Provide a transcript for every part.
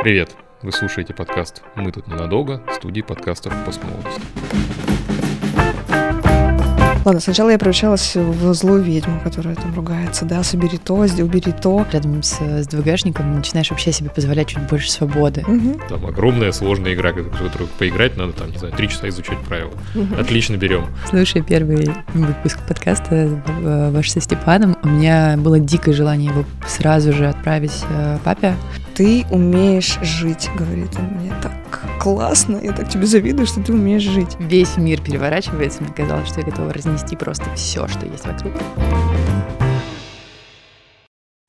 Привет! Вы слушаете подкаст «Мы тут ненадолго» студии подкастов «Постмолодость». Ладно, сначала я превращалась в злую ведьму, которая там ругается, да, собери то, убери то. Рядом с, с ДВГшником начинаешь вообще себе позволять чуть больше свободы. Мгм. Там огромная сложная игра, которую поиграть надо, там, не знаю, три часа изучать правила. Отлично берем. Слушай, первый выпуск подкаста э, ваш со Степаном, у меня было дикое желание его сразу же отправить э, папе. Ты умеешь жить, говорит он мне. Так классно, я так тебе завидую, что ты умеешь жить. Весь мир переворачивается, мне казалось, что я готова разнести просто все, что есть вокруг.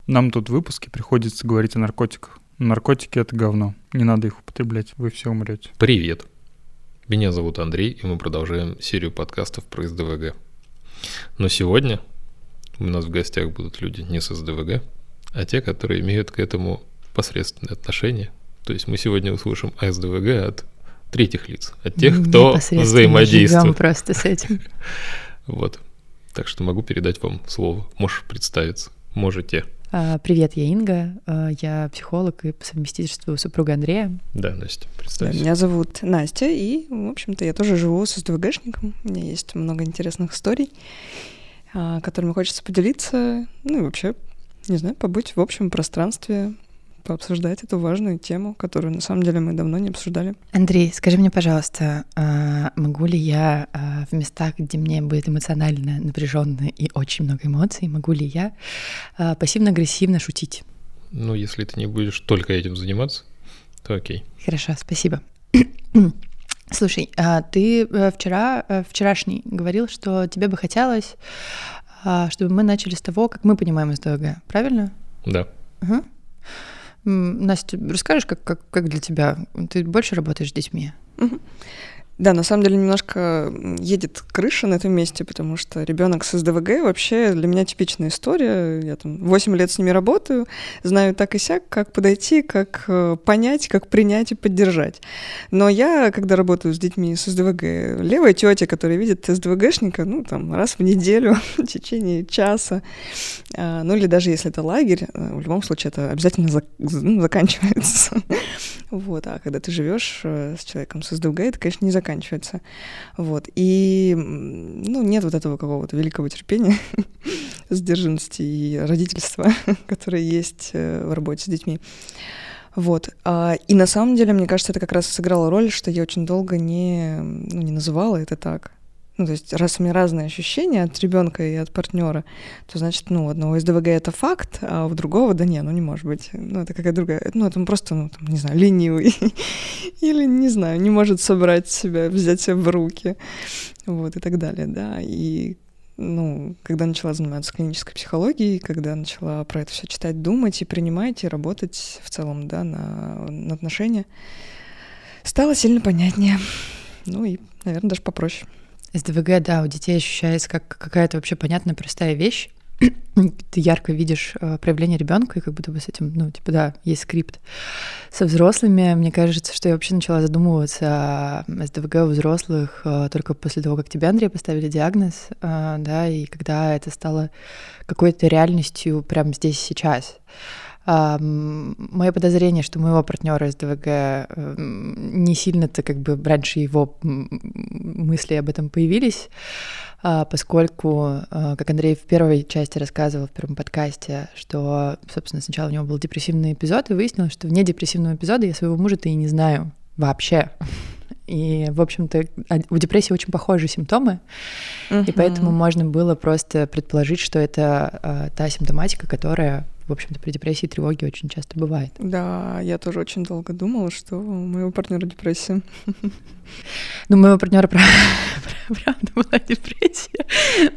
Нам тут в выпуске приходится говорить о наркотиках. Наркотики — это говно. Не надо их употреблять, вы все умрете. Привет! Меня зовут Андрей, и мы продолжаем серию подкастов про СДВГ. Но сегодня у нас в гостях будут люди не с СДВГ, а те, которые имеют к этому посредственное отношение. То есть мы сегодня услышим СДВГ от третьих лиц, от тех, кто взаимодействует. просто с этим. Вот. Так что могу передать вам слово. Можешь представиться. Можете. А, Привет, я Инга, а, я психолог и по совместительству супруга Андрея. Да, Настя, Да, представься. Меня зовут Настя, и, в общем-то, я тоже живу с СДВГшником. У меня есть много интересных историй, а, которыми хочется поделиться. Ну и вообще, не знаю, побыть в общем пространстве, пообсуждать эту важную тему, которую на самом деле мы давно не обсуждали. Андрей, скажи мне, пожалуйста, а, могу ли я а, в местах, где мне будет эмоционально напряженно и очень много эмоций, могу ли я а, пассивно-агрессивно шутить? Ну, если ты не будешь только этим заниматься, то окей. Хорошо, спасибо. Слушай, ты э, вчера, э, вчерашний говорил, что тебе бы хотелось, чтобы мы начали с того, как мы понимаем СДВГ, правильно? Да. Ага. Настя, расскажешь, как, как, как для тебя? Ты больше работаешь с детьми? Да, на самом деле немножко едет крыша на этом месте, потому что ребенок с СДВГ вообще для меня типичная история. Я там 8 лет с ними работаю, знаю так и сяк, как подойти, как э, понять, как принять и поддержать. Но я, когда работаю с детьми с СДВГ, левая тетя, которая видит СДВГшника, ну, там, раз в неделю, в течение часа, а, ну, или даже если это лагерь, э, в любом случае это обязательно ну, заканчивается. Вот, а когда ты живешь э, с человеком с СДВГ, это, конечно, не заканчивается. Вот. И ну, нет вот этого какого-то великого терпения, сдержанности и родительства, которое есть э, в работе с детьми. Вот. А, И на самом деле, мне кажется, это как раз сыграло роль, что я очень долго не, ну, не называла это так. Ну, то есть, раз у меня разные ощущения от ребенка и от партнера, то значит, ну, у одного СДВГ это факт, а у другого, да не, ну не может быть. Ну, это какая другая. Ну, это он просто, ну, там, не знаю, ленивый. Или, не знаю, не может собрать себя, взять себя в руки. Вот, и так далее, да. И ну, когда начала заниматься клинической психологией, когда начала про это все читать, думать и принимать, и работать в целом, да, на, на отношения, стало сильно понятнее. Ну и, наверное, даже попроще. СДВГ, да, у детей ощущается как какая-то вообще понятная простая вещь. Ты ярко видишь э, проявление ребенка, и как будто бы с этим, ну, типа, да, есть скрипт. Со взрослыми, мне кажется, что я вообще начала задумываться о СДВГ у взрослых э, только после того, как тебе, Андрей, поставили диагноз, э, да, и когда это стало какой-то реальностью прямо здесь сейчас. Мое подозрение, что моего партнера СДВГ эм, не сильно-то как бы раньше его мысли об этом появились, а, поскольку, а, как Андрей в первой части рассказывал, в первом подкасте, что, собственно, сначала у него был депрессивный эпизод, и выяснилось, что вне депрессивного эпизода я своего мужа-то и не знаю вообще. И, в общем-то, у депрессии очень похожие симптомы, и поэтому можно было просто предположить, что это а, та симптоматика, которая, в общем-то, при депрессии и тревоге очень часто бывает. Да, я тоже очень долго думала, что у моего партнера депрессия. Ну, у моего партнера правда была депрессия.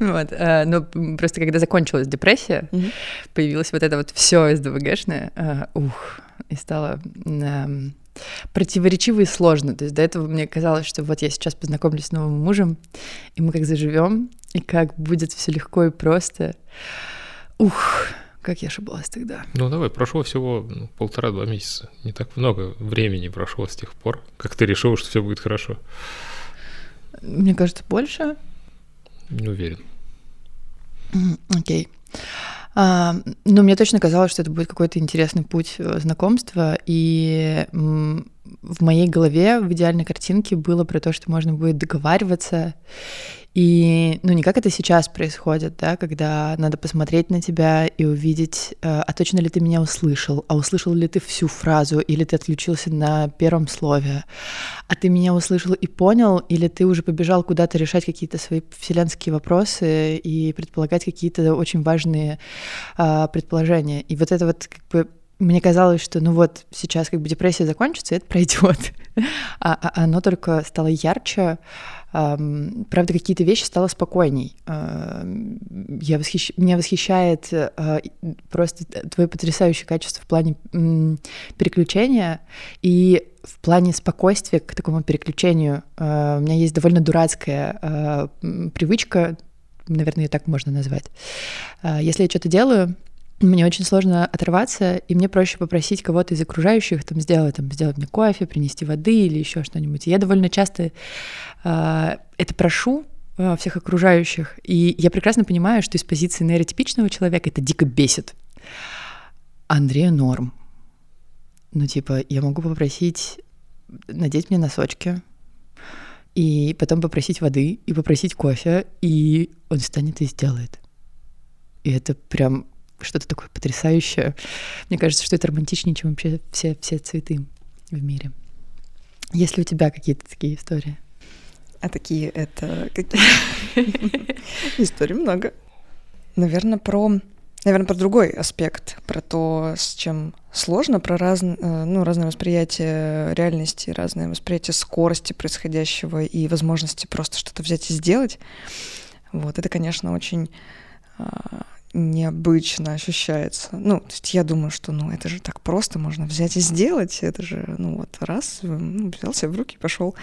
Вот. а, Но просто когда закончилась депрессия, появилось вот это вот все СДВГшное, а, ух, и стало м, противоречиво и сложно. То есть до этого мне казалось, что вот я сейчас познакомлюсь с новым мужем, и мы как заживем, и как будет все легко и просто. Ух, как я ошибалась тогда. Ну, давай, прошло всего ну, полтора-два месяца. Не так много времени прошло с тех пор, как ты решил, что все будет хорошо. Мне кажется, больше. Не уверен. Окей. А, ну, мне точно казалось, что это будет какой-то интересный путь э, знакомства, и в моей голове в идеальной картинке было про то, что можно будет договариваться и, ну, не как это сейчас происходит, да, когда надо посмотреть на тебя и увидеть, э, а точно ли ты меня услышал, а услышал ли ты всю фразу, или ты отключился на первом слове, а ты меня услышал и понял, или ты уже побежал куда-то решать какие-то свои вселенские вопросы и предполагать какие-то очень важные э, предположения. И вот это вот как бы мне казалось, что ну вот сейчас как бы депрессия закончится, и это пройдет. а, а оно только стало ярче, Правда, какие-то вещи стало спокойней. Я восхищ... Меня восхищает э, просто твое потрясающее качество в плане переключения и в плане спокойствия к такому переключению. У меня есть довольно дурацкая привычка, наверное, ее так можно назвать. Если я что-то делаю, мне очень сложно оторваться, и мне проще попросить кого-то из окружающих там сделать, там, сделать мне кофе, принести воды или еще что-нибудь. Я довольно часто э, это прошу э, всех окружающих, и я прекрасно понимаю, что из позиции нейротипичного человека это дико бесит. Андрея норм. Ну, типа, я могу попросить надеть мне носочки, и потом попросить воды, и попросить кофе, и он встанет и сделает. И это прям что-то такое потрясающее. Мне кажется, что это романтичнее, чем вообще все, все цветы в мире. Есть ли у тебя какие-то такие истории? А такие это какие? Историй много. Наверное, про Наверное, про другой аспект, про то, с чем сложно, про раз, э, ну, разное восприятие реальности, разное восприятие скорости происходящего и возможности просто что-то взять и сделать. Вот, это, конечно, очень а, необычно ощущается. Ну, то есть я думаю, что ну это же так просто, можно взять и сделать. Это же, ну вот раз, ну, взял себя в руки и пошел.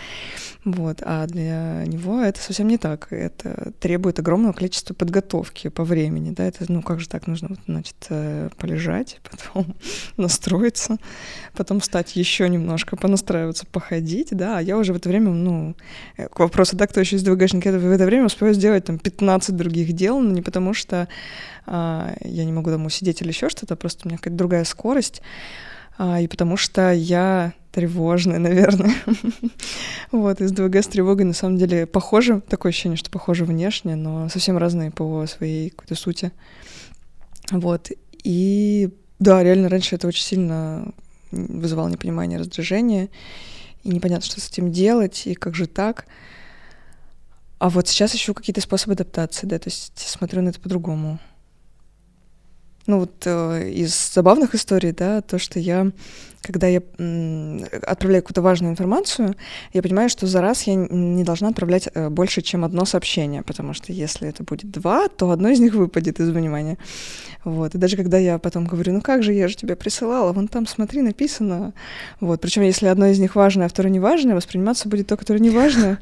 Вот. А для него это совсем не так. Это требует огромного количества подготовки по времени. Да? Это, ну как же так нужно, вот, значит, э, полежать, потом настроиться, потом встать еще немножко, понастраиваться, походить, да, а я уже в это время, ну, э, к вопросу, да, кто еще из ДВГшник, я в это время успеваю сделать там 15 других дел, но не потому что я не могу там сидеть или еще что-то, просто у меня какая-то другая скорость, а, и потому что я тревожная, наверное. вот, из ДВГ с тревогой на самом деле похожи, такое ощущение, что похожи внешне, но совсем разные по своей какой-то сути. Вот, и да, реально раньше это очень сильно вызывало непонимание, раздражение, и непонятно, что с этим делать, и как же так. А вот сейчас ищу какие-то способы адаптации, да, то есть смотрю на это по-другому ну вот э, из забавных историй, да, то, что я, когда я отправляю какую-то важную информацию, я понимаю, что за раз я не должна отправлять э, больше, чем одно сообщение, потому что если это будет два, то одно из них выпадет из внимания. Вот. И даже когда я потом говорю, ну как же, я же тебе присылала, вон там, смотри, написано. Вот. Причем, если одно из них важное, а второе неважное, восприниматься будет то, которое неважное.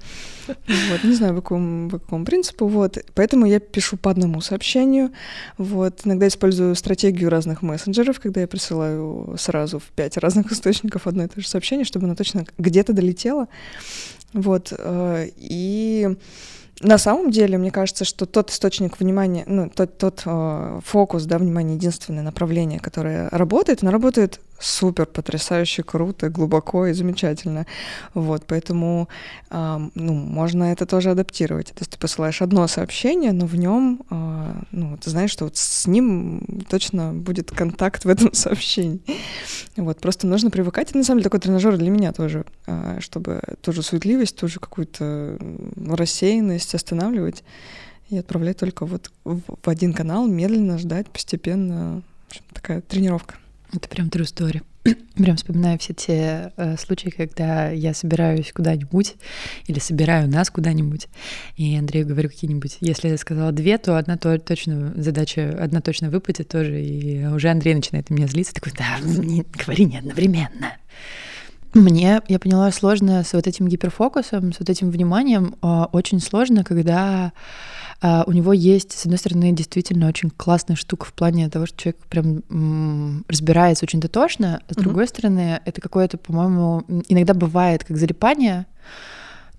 Вот, не знаю, по какому, по какому принципу, вот. Поэтому я пишу по одному сообщению, вот. Иногда использую стратегию разных мессенджеров, когда я присылаю сразу в пять разных источников одно и то же сообщение, чтобы оно точно где-то долетело, вот. Э, и на самом деле, мне кажется, что тот источник внимания, ну, тот, тот э, фокус, да, внимания, единственное направление, которое работает, оно работает супер, потрясающе, круто, глубоко и замечательно. Вот, поэтому, э, ну, можно это тоже адаптировать. То есть ты посылаешь одно сообщение, но в нем, э, ну, ты знаешь, что вот с ним точно будет контакт в этом сообщении. Вот, просто нужно привыкать. Это, на самом деле, такой тренажер для меня тоже, э, чтобы ту же суетливость, ту же какую-то рассеянность останавливать и отправлять только вот в, в один канал, медленно ждать, постепенно. В общем, такая тренировка. Это прям true story. Прям вспоминаю все те э, случаи, когда я собираюсь куда-нибудь или собираю нас куда-нибудь, и Андрею говорю какие-нибудь, если я сказала две, то одна то, точно задача, одна точно выпадет тоже, и уже Андрей начинает меня злиться, такой, да, не, говори не одновременно. Мне, я поняла, сложно с вот этим гиперфокусом, с вот этим вниманием, э, очень сложно, когда а, у него есть, с одной стороны, действительно очень классная штука в плане того, что человек прям разбирается очень дотошно, а с другой mm-hmm. стороны, это какое-то, по-моему, иногда бывает как залипание.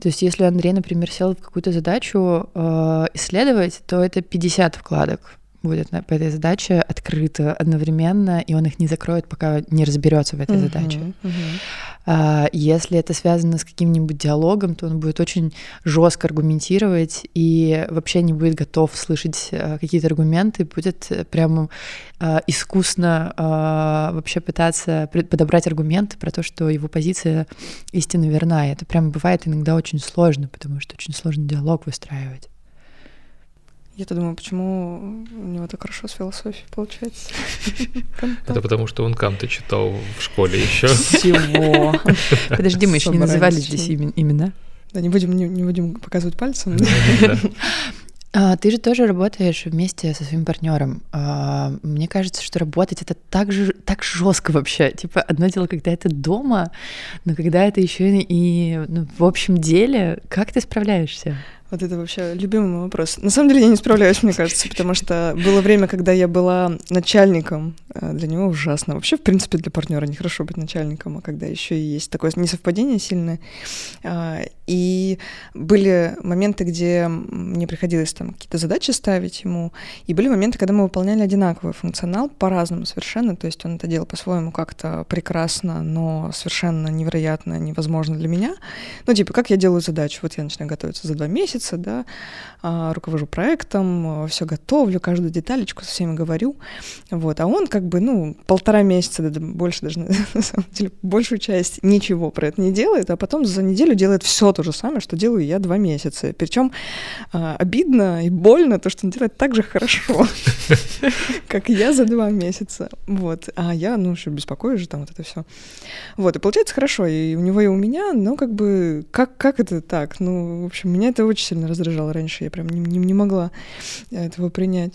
То есть, если Андрей, например, сел в какую-то задачу э, исследовать, то это 50 вкладок будет на, по этой задаче открыто одновременно, и он их не закроет, пока не разберется в этой Мгм, задаче. А, Если это связано с каким-нибудь диалогом, то он будет очень жестко аргументировать и вообще не будет готов слышать а, какие-то аргументы, будет э, прямо а, искусно а, вообще пытаться подобрать аргументы про то, что его позиция истинно верна. И это прям бывает иногда очень сложно, потому что очень сложно диалог выстраивать. Я-то думаю, почему у него так хорошо с философией получается. Это потому, что он Канта читал в школе еще. Всего. Подожди, мы еще не называли здесь имен- имена. Да, не будем, не, не будем показывать пальцем. А, Ты же тоже работаешь вместе со своим партнером. А, Мне кажется, что работать это так же так жестко вообще. Типа одно дело, когда это дома, но когда это еще и ну, в общем деле, как ты справляешься? Вот это вообще любимый мой вопрос. На самом деле я не справляюсь, мне кажется, потому что было время, когда я была начальником. э, Для него ужасно. Вообще, в принципе, для партнера нехорошо быть начальником, а когда еще и есть такое несовпадение сильное. И были моменты, где мне приходилось там какие-то задачи ставить ему, и были моменты, когда мы выполняли одинаковый функционал по-разному совершенно. То есть он это делал по-своему как-то прекрасно, но совершенно невероятно, невозможно для меня. Ну, типа, как я делаю задачу? Вот я начинаю готовиться за два месяца, да, а, руковожу проектом, все готовлю, каждую деталечку со всеми говорю. Вот. А он как бы, ну, полтора месяца, да, больше даже, на самом деле, большую часть ничего про это не делает, а потом за неделю делает все то же самое, что делаю я два месяца. Причем а, обидно и больно то, что он делает так же хорошо, как я за два месяца. Вот. А я, ну, еще беспокоюсь же там вот это все. Вот, и получается хорошо, и у него, и у меня, но как бы, как, как это так? Ну, в общем, меня это очень сильно раздражало раньше, я прям не, не, не могла этого принять.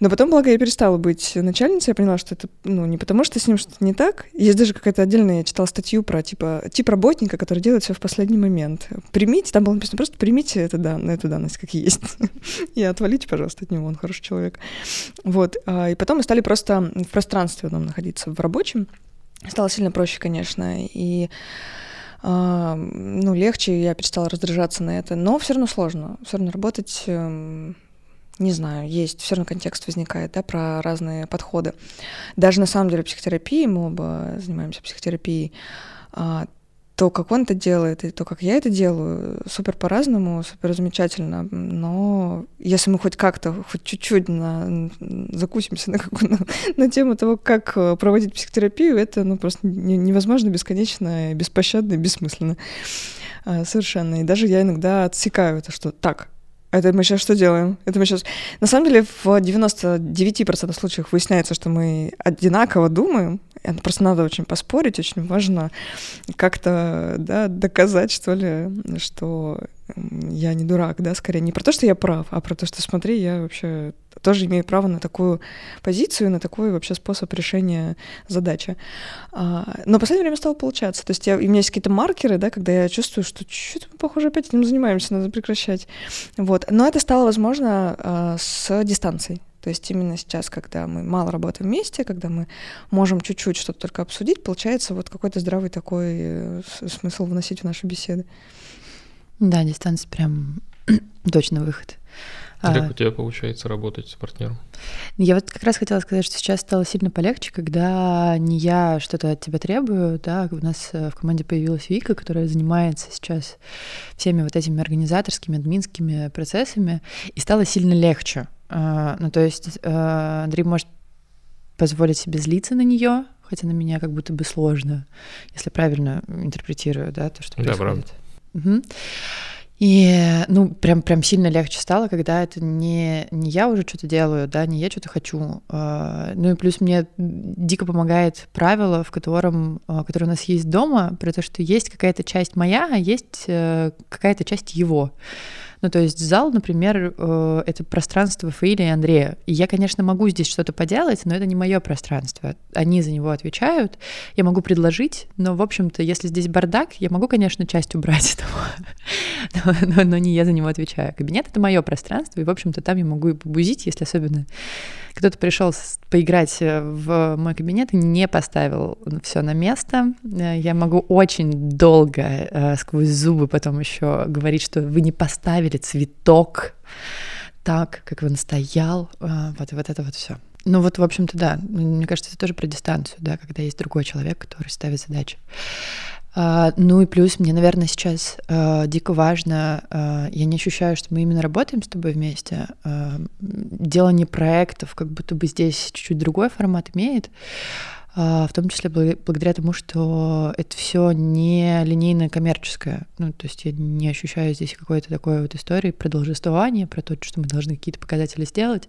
Но потом, благо, я перестала быть начальницей, я поняла, что это, ну, не потому, что с ним что-то не так. Есть даже какая-то отдельная, я читала статью про, типа, тип работника, который делает все в последний момент. Примите, там было написано, просто примите это, да, эту данность, как есть. И отвалите, пожалуйста, от него, он хороший человек. Вот, а, и потом мы стали просто в пространстве одном находиться, в рабочем. Стало сильно проще, конечно, и а, ну, легче, я перестала раздражаться на это, но все равно сложно, все равно работать, эм, не знаю, есть, все равно контекст возникает, да, про разные подходы. Даже на самом деле психотерапии, мы оба занимаемся психотерапией, а, то, как он это делает, и то, как я это делаю, супер по-разному, супер замечательно. Но если мы хоть как-то, хоть чуть-чуть на, закусимся на, на, на тему того, как э, проводить психотерапию, это ну, просто не- невозможно, бесконечно, беспощадно и бессмысленно. А, Совершенно. И даже я иногда отсекаю это, что так, это мы сейчас что делаем? Это мы сейчас... На самом деле в 99% случаев выясняется, что мы одинаково думаем. Это просто надо очень поспорить, очень важно как-то да, доказать, что ли, что я не дурак, да, скорее не про то, что я прав, а про то, что смотри, я вообще тоже имею право на такую позицию, на такой вообще способ решения задачи. А, Но в последнее время стало получаться. То есть я, у меня есть какие-то маркеры, да, когда я чувствую, что что-то мы, похоже, опять этим занимаемся, надо прекращать. Вот. Но это стало возможно а, с дистанцией. То есть именно сейчас, когда мы мало работаем вместе, когда мы можем чуть-чуть что-то только обсудить, получается вот какой-то здравый такой э, смысл вносить в наши беседы. Да, дистанция прям точно выход. А А, Как у тебя получается работать с партнером? Я вот как раз хотела сказать, что сейчас стало сильно полегче, когда не я что-то от тебя требую, да, у нас э, в команде появилась Вика, которая занимается сейчас всеми вот этими организаторскими, админскими процессами, и стало сильно легче. А, Ну, то есть э, Андрей может позволить себе злиться на нее, хотя на меня как будто бы сложно, если правильно интерпретирую, да, то, что Да, происходит. Мгм. И, ну, прям, прям сильно легче стало, когда это не, не я уже что-то делаю, да, не я что-то хочу. А, Ну и плюс мне дико помогает правило, в котором, которое у нас есть дома, про то, что есть какая-то часть моя, а есть э, какая-то часть его. Ну, то есть зал, например, э, это пространство Фаиля и Андрея. И я, конечно, могу здесь что-то поделать, но это не мое пространство. Они за него отвечают. Я могу предложить, но, в общем-то, если здесь бардак, я могу, конечно, часть убрать, но, но- но не я за него отвечаю. Кабинет — это мое пространство, и, в общем-то, там я могу и побузить, если особенно кто-то пришел поиграть э, в мой кабинет и не поставил все на место. Э, Я могу очень долго э, сквозь зубы потом еще говорить, что вы не поставили цветок так, как он стоял, вот, вот это вот все. Ну вот, в общем-то, да, мне кажется, это тоже про дистанцию, да, когда есть другой человек, который ставит задачи. А, ну и плюс мне, наверное, сейчас а, дико важно, а, я не ощущаю, что мы именно работаем с тобой вместе. А, делание проектов, как будто бы здесь чуть-чуть другой формат имеет. В том числе благодаря тому, что это все не линейное коммерческое. Ну, то есть я не ощущаю здесь какой-то такой вот истории про должествование, про то, что мы должны какие-то показатели сделать.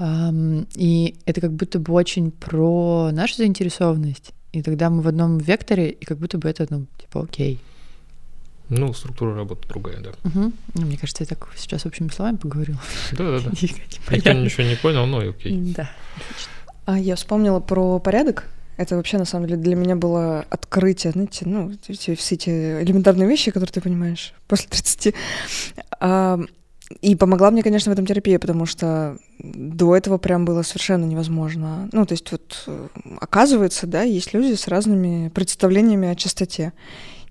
И это как будто бы очень про нашу заинтересованность. И тогда мы в одном векторе, и как будто бы это, ну, типа, окей. Ну, структура работы другая, да. Угу. Ну, мне кажется, я так сейчас общими словами поговорила. Да-да-да. Никто ничего не понял, но и окей. Да, отлично. А я вспомнила про порядок. Это вообще, на самом деле, для меня было открытие, знаете, ну, все, эти элементарные вещи, которые ты понимаешь после 30. А, и помогла мне, конечно, в этом терапия, потому что до этого прям было совершенно невозможно. Ну, то есть вот оказывается, да, есть люди с разными представлениями о чистоте.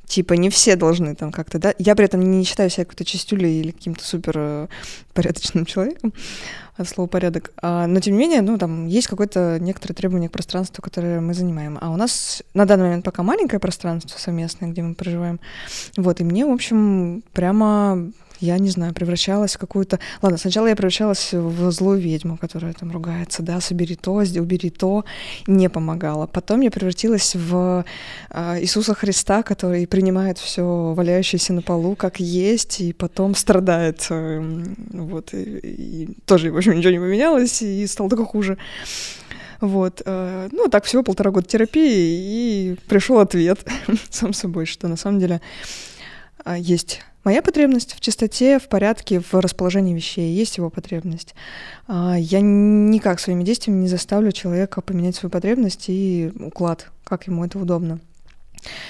Типа не все должны там как-то, да. Я при этом не считаю себя какой-то чистюлей или каким-то супер э, порядочным человеком от слова порядок. А, но тем не менее, ну, там есть какое-то некоторое требование к пространству, которое мы занимаем. А у нас на данный момент пока маленькое пространство совместное, где мы проживаем. Вот, и мне, в общем, прямо я не знаю, превращалась в какую-то... Ладно, сначала я превращалась в злую ведьму, которая там ругается, да, собери то, убери то, не помогала. Потом я превратилась в э, Иисуса Христа, который принимает все валяющееся на полу как есть, и потом страдает. Э, вот, и, и тоже, в общем, ничего не поменялось, и стало только хуже. Вот. Э, ну, так всего полтора года терапии, и пришел ответ сам собой, что на самом деле э, есть Моя потребность в чистоте, в порядке, в расположении вещей, есть его потребность. А, я никак своими действиями не заставлю человека поменять свою потребность и уклад, как ему это удобно.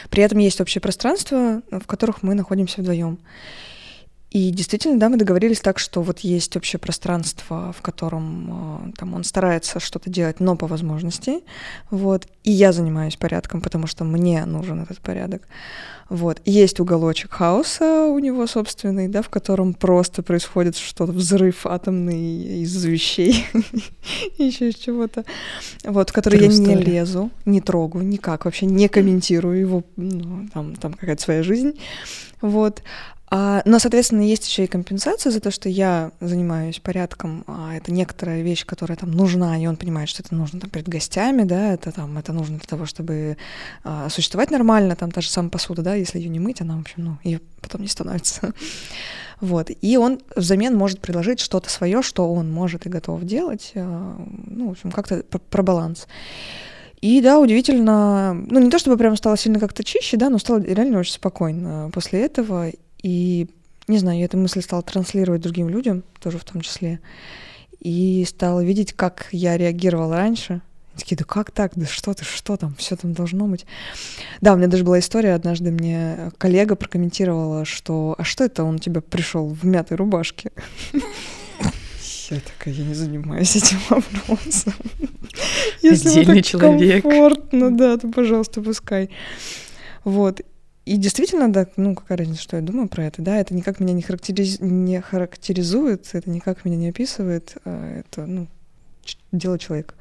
При этом есть общее пространство, в которых мы находимся вдвоем. И действительно, да, мы договорились так, что вот есть общее пространство, в котором э, там он старается что-то делать, но по возможности, вот. И я занимаюсь порядком, потому что мне нужен этот порядок. Вот. Есть уголочек хаоса у него собственный, да, в котором просто происходит что-то, взрыв атомный из вещей, еще из чего-то, вот, в который я не лезу, не трогаю, никак, вообще не комментирую его, ну, там, там какая-то своя жизнь, вот. А, но, соответственно, есть еще и компенсация за то, что я занимаюсь порядком. А это некоторая вещь, которая там нужна, и он понимает, что это нужно там, перед гостями, да, это там это нужно для того, чтобы а, существовать нормально, там та же самая посуда, да, если ее не мыть, она, в общем, ну, ее потом не становится. Вот. И он взамен может предложить что-то свое, что он может и готов делать. А, ну, в общем, как-то про баланс. И да, удивительно, ну не то чтобы прям стало сильно как-то чище, да, но стало реально очень спокойно после этого. И, не знаю, я эту мысль стала транслировать другим людям, тоже в том числе. И стала видеть, как я реагировала раньше. И такие, да как так? Да что ты, что там? Все там должно быть. Да, у меня даже была история, однажды мне коллега прокомментировала, что «А что это он у тебя пришел в мятой рубашке?» Я такая, я не занимаюсь этим вопросом. Если Отдельный человек. комфортно, да, то, пожалуйста, пускай. Вот. И действительно, да, ну какая разница, что я думаю про это, да, это никак меня не, характериз... не характеризует, это никак меня не описывает, а это, ну, дело человека.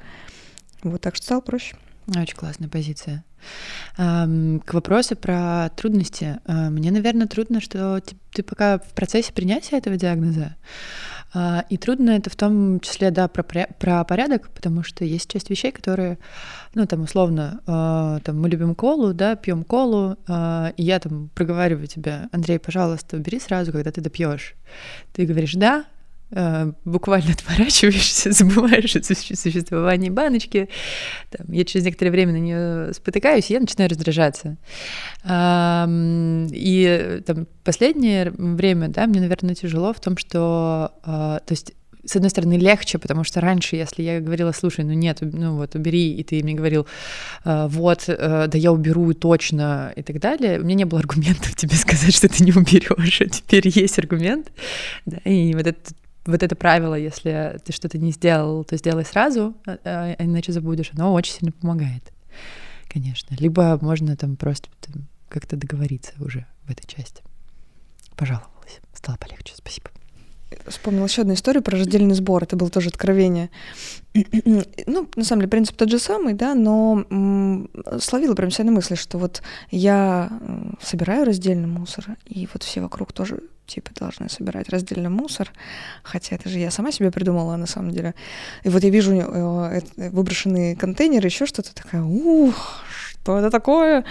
Вот так что стало проще. Очень классная позиция. К вопросу про трудности. А, мне, наверное, трудно, что ты пока в процессе принятия этого диагноза. А, и трудно это в том числе, да, про, про порядок, потому что есть часть вещей, которые, ну, там, условно, э, там, мы любим колу, да, пьем колу, э, и я там проговариваю тебе, Андрей, пожалуйста, убери сразу, когда ты допьешь. Ты говоришь, да, буквально отворачиваешься, забываешь о существовании баночки. Там, я через некоторое время на нее спотыкаюсь, и я начинаю раздражаться. И там, последнее время, да, мне, наверное, тяжело в том, что, а, то есть с одной стороны, легче, потому что раньше, если я говорила, слушай, ну нет, ну вот убери, и ты мне говорил, «А, вот, э, да я уберу точно и так далее, у меня не было аргументов тебе сказать, что ты не уберешь, а теперь есть аргумент, да, и вот этот вот это правило, если ты что-то не сделал, то сделай сразу, а, а, а иначе забудешь, оно очень сильно помогает, конечно. Либо можно там просто как-то договориться уже в этой части. Пожаловалась, стало полегче, спасибо. вспомнила еще одну историю про раздельный сбор. Это было тоже откровение. ну, на самом деле, принцип тот же самый, да, но м, словила прям себя на мысли, что вот я собираю раздельный мусор, и вот все вокруг тоже типа должны собирать раздельный мусор, хотя это же я сама себе придумала на самом деле. И вот я вижу э, выброшенные контейнеры, еще что-то такая, ух, что это такое?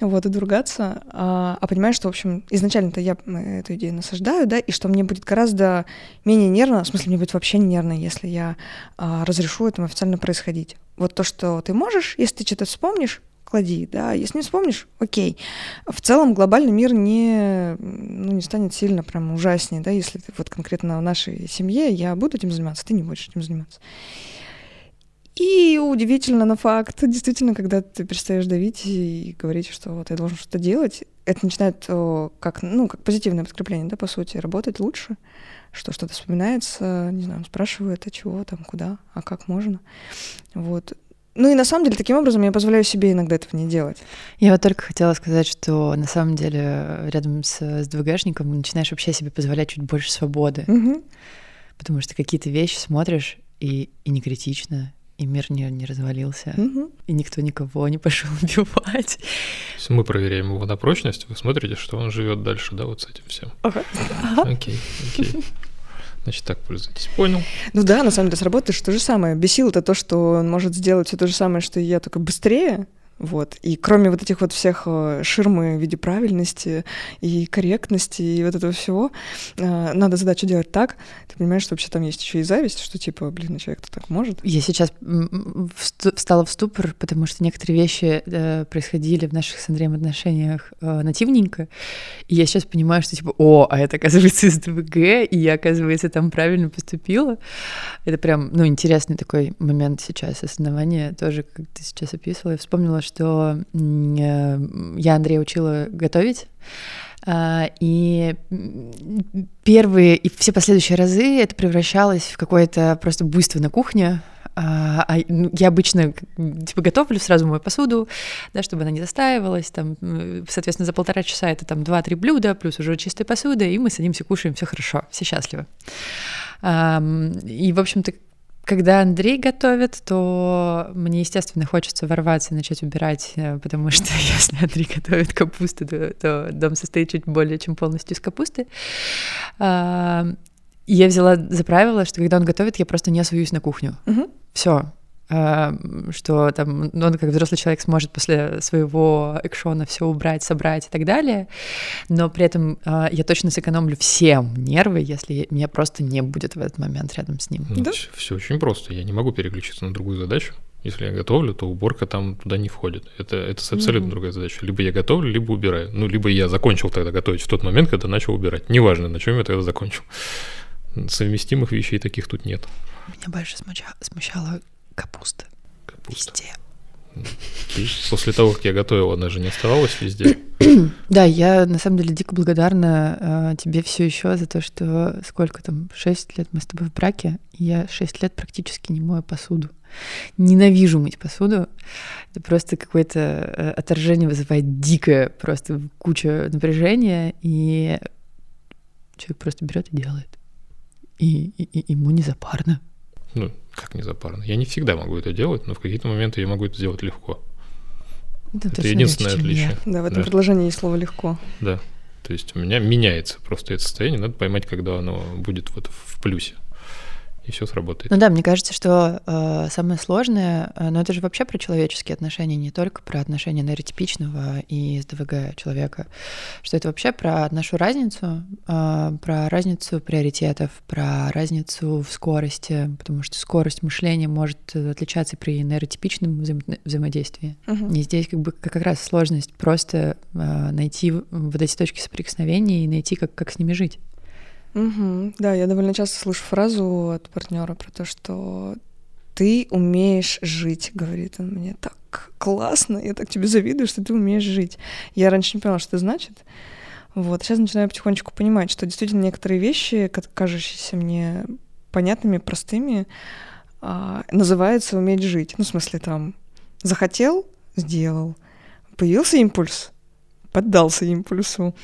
Вот, и ругаться. А, а понимаешь, что, в общем, изначально-то я эту идею насаждаю, да, и что мне будет гораздо менее нервно, в смысле, мне будет вообще не нервно, если я а, разрешу этому официально происходить. Вот то, что ты можешь, если ты что-то вспомнишь, клади, да, если не вспомнишь, окей. В целом глобальный мир не, ну, не станет сильно прям ужаснее, да, если ты, вот конкретно в нашей семье я буду этим заниматься, ты не будешь этим заниматься. И удивительно, на факт, действительно, когда ты перестаешь давить и говорить, что вот я должен что-то делать, это начинает как, ну, как позитивное подкрепление, да, по сути, работать лучше, что что-то вспоминается, не знаю, спрашивает, а чего там, куда, а как можно. Вот. Ну и на самом деле таким образом я позволяю себе иногда этого не делать. Я вот только хотела сказать, что на самом деле рядом с, с ДВГшником начинаешь вообще себе позволять чуть больше свободы. Угу. Потому что какие-то вещи смотришь и, и не критично, и мир не, не развалился, угу. и никто никого не пошел убивать. Если мы проверяем его на прочность, вы смотрите, что он живет дальше, да, вот с этим всем. Ага. Окей, окей. Значит, так пользуйтесь. Понял. Ну да, на самом деле сработает то же самое. Бесил это то, что он может сделать все то же самое, что и я, только быстрее, вот. И кроме вот этих вот всех э, ширмы в виде правильности и корректности и вот этого всего, э, надо задачу делать так. Ты понимаешь, что вообще там есть еще и зависть, что типа, блин, а человек-то так может. Я сейчас встала в ступор, потому что некоторые вещи э, происходили в наших с Андреем отношениях нативненько. И я сейчас понимаю, что типа, о, а это оказывается из ДВГ, и я, оказывается, там правильно поступила. Это прям, ну, интересный такой момент сейчас осознавания, тоже, как ты сейчас описывала. Я вспомнила, что э, я Андрея учила готовить, а, и первые и все последующие разы это превращалось в какое-то просто буйство на кухне. А, а ну, я обычно типа готовлю сразу мою посуду, да, чтобы она не застаивалась. Там, соответственно, за полтора часа это там два-три блюда, плюс уже чистая посуда, и мы садимся, кушаем, все хорошо, все счастливы. И, в общем-то, когда Андрей готовит, то мне, естественно, хочется ворваться и начать убирать, э, потому что если Андрей готовит капусту, то, то дом состоит чуть более чем полностью из капусты. А, я взяла за правило, что когда он готовит, я просто не суюсь на кухню. Угу. Все, что там ну, он как взрослый человек сможет после своего экшона все убрать, собрать и так далее, но при этом а, я точно сэкономлю всем нервы, если меня просто не будет в этот момент рядом с ним. Ну, да? Все очень просто. Я не могу переключиться на другую задачу. Если я готовлю, то уборка там туда не входит. Это, это абсолютно mm-hmm. другая задача. Либо я готовлю, либо убираю. Ну, либо я закончил тогда готовить в тот момент, когда начал убирать. Неважно, на чем я тогда закончил. Совместимых вещей таких тут нет. Меня больше смущало капуста. Капуста. Везде. После того, как я готовил, она же не оставалась везде. Да, я на самом деле дико благодарна э, тебе все еще за то, что сколько там, шесть лет мы с тобой в браке, и я шесть лет практически не мою посуду. Ненавижу мыть посуду. Это просто какое-то э, отторжение вызывает дикое, просто куча напряжения, и человек просто берет и делает. И, и, и ему не запарно. Ну, как не запарно? Я не всегда могу это делать, но в какие-то моменты я могу это сделать легко. Да, это единственное отличие. Да, в этом да. предложении есть слово легко. Да. То есть у меня меняется просто это состояние, надо поймать, когда оно будет вот в плюсе и все сработает. Ну да, мне кажется, что э, самое сложное, э, но это же вообще про человеческие отношения, не только про отношения нейротипичного и СДВГ человека, что это вообще про нашу разницу, э, про разницу приоритетов, про разницу в скорости, потому что скорость мышления может отличаться при нейротипичном взаим взаимодействии. Uh-huh. И здесь как бы как раз сложность просто э, найти вот эти точки соприкосновения и найти, как, как с ними жить. Угу. Да, я довольно часто слышу фразу от партнера про то, что ты умеешь жить, говорит он мне. Так классно, я так тебе завидую, что ты умеешь жить. Я раньше не поняла, что это значит. Вот, сейчас начинаю потихонечку понимать, что действительно некоторые вещи, кажущиеся мне понятными, простыми, а, называется уметь жить. Ну, в смысле, там, захотел, сделал. Появился импульс, поддался импульсу.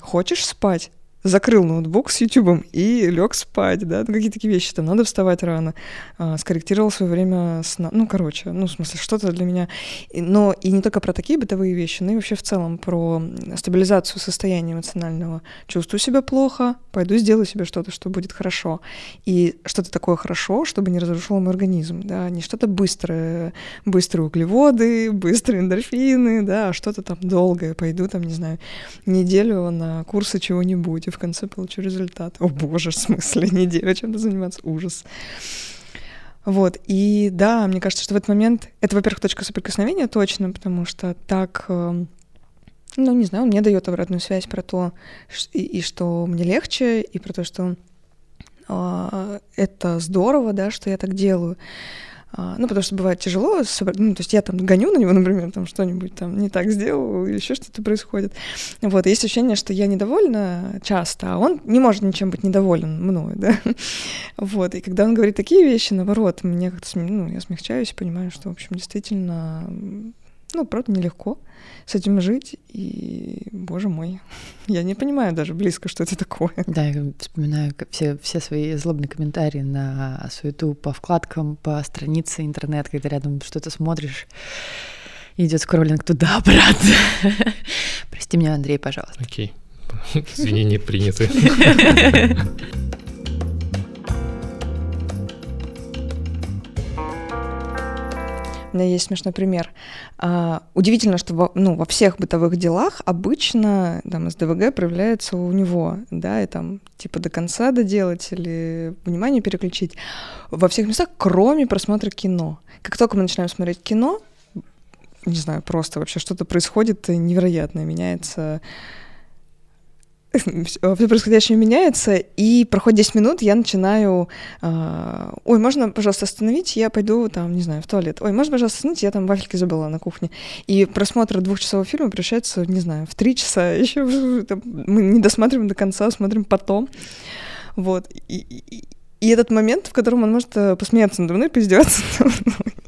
Хочешь спать, закрыл ноутбук с YouTube и лег спать, да, ну, какие-то такие вещи, там, надо вставать рано, а, скорректировал свое время сна, ну, короче, ну, в смысле, что-то для меня, но и не только про такие бытовые вещи, но и вообще в целом про стабилизацию состояния эмоционального. Чувствую себя плохо, пойду сделаю себе что-то, что будет хорошо. И что-то такое хорошо, чтобы не разрушило мой организм, да, не что-то быстрое, быстрые углеводы, быстрые эндорфины, да, а что-то там долгое, пойду там, не знаю, неделю на курсы чего-нибудь, и в конце получу результат. О боже, в смысле, неделю чем-то заниматься, ужас. Вот, и да, мне кажется, что в этот момент, это, во-первых, точка соприкосновения точно, потому что так, эм, ну, не знаю, он мне дает обратную связь про то, и, и что мне легче, и про то, что э, это здорово, да, что я так делаю. А, ну, потому что бывает тяжело ну, то есть я там гоню на него, например, там что-нибудь там не так сделал, или еще что-то происходит. Вот, есть ощущение, что я недовольна часто, а он не может ничем быть недоволен мною, да. Вот, и когда он говорит такие вещи, наоборот, мне как-то, ну, я смягчаюсь и понимаю, что, в общем, действительно, ну, правда, нелегко с этим жить, и, боже мой, я не понимаю даже близко, что это такое. Да, я вспоминаю все, все свои злобные комментарии на суету по вкладкам, по странице интернет, когда рядом что-то смотришь, идет скроллинг туда, брат. Прости меня, Андрей, пожалуйста. Окей. Извинения приняты. У меня есть смешной пример. А, удивительно, что во, ну, во всех бытовых делах обычно там СДВГ проявляется у него, да, и там типа до конца доделать или внимание переключить. Во всех местах, кроме просмотра кино. Как только мы начинаем смотреть кино, не знаю, просто вообще что-то происходит невероятное, меняется все происходящее меняется, и проходит 10 минут, я начинаю, э, ой, можно, пожалуйста, остановить, я пойду там, не знаю, в туалет. Ой, можно, пожалуйста, остановить, я там вафельки забыла на кухне. И просмотр двухчасового фильма превращается, не знаю, в три часа, еще мы не досматриваем до конца, смотрим потом. Вот. И, и, и этот момент, в котором он может э, посмеяться надо мной, поиздеваться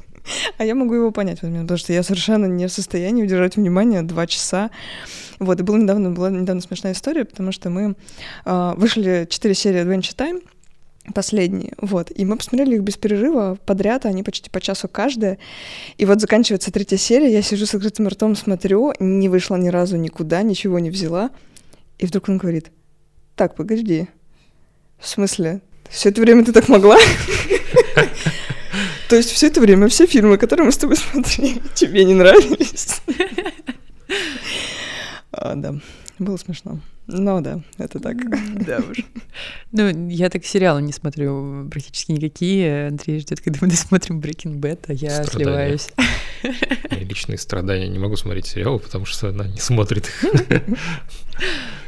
А я могу его понять потому что я совершенно не в состоянии удержать внимание два часа. Вот, и была недавно, была недавно смешная история, потому что мы э, вышли четыре серии Adventure Time, последние, вот, и мы посмотрели их без перерыва подряд, они почти по часу каждая, и вот заканчивается третья серия, я сижу с открытым ртом, смотрю, не вышла ни разу никуда, ничего не взяла, и вдруг он говорит, так, погоди, в смысле, все это время ты так могла? То есть все это время все фильмы, которые мы с тобой смотрели, тебе не нравились? А, да, было смешно. Ну да, это так. Да уж. Ну, я так сериалы не смотрю практически никакие. Андрей ждет, когда мы досмотрим Breaking Bad, а я сливаюсь. личные страдания. Не могу смотреть сериалы, потому что она не смотрит их.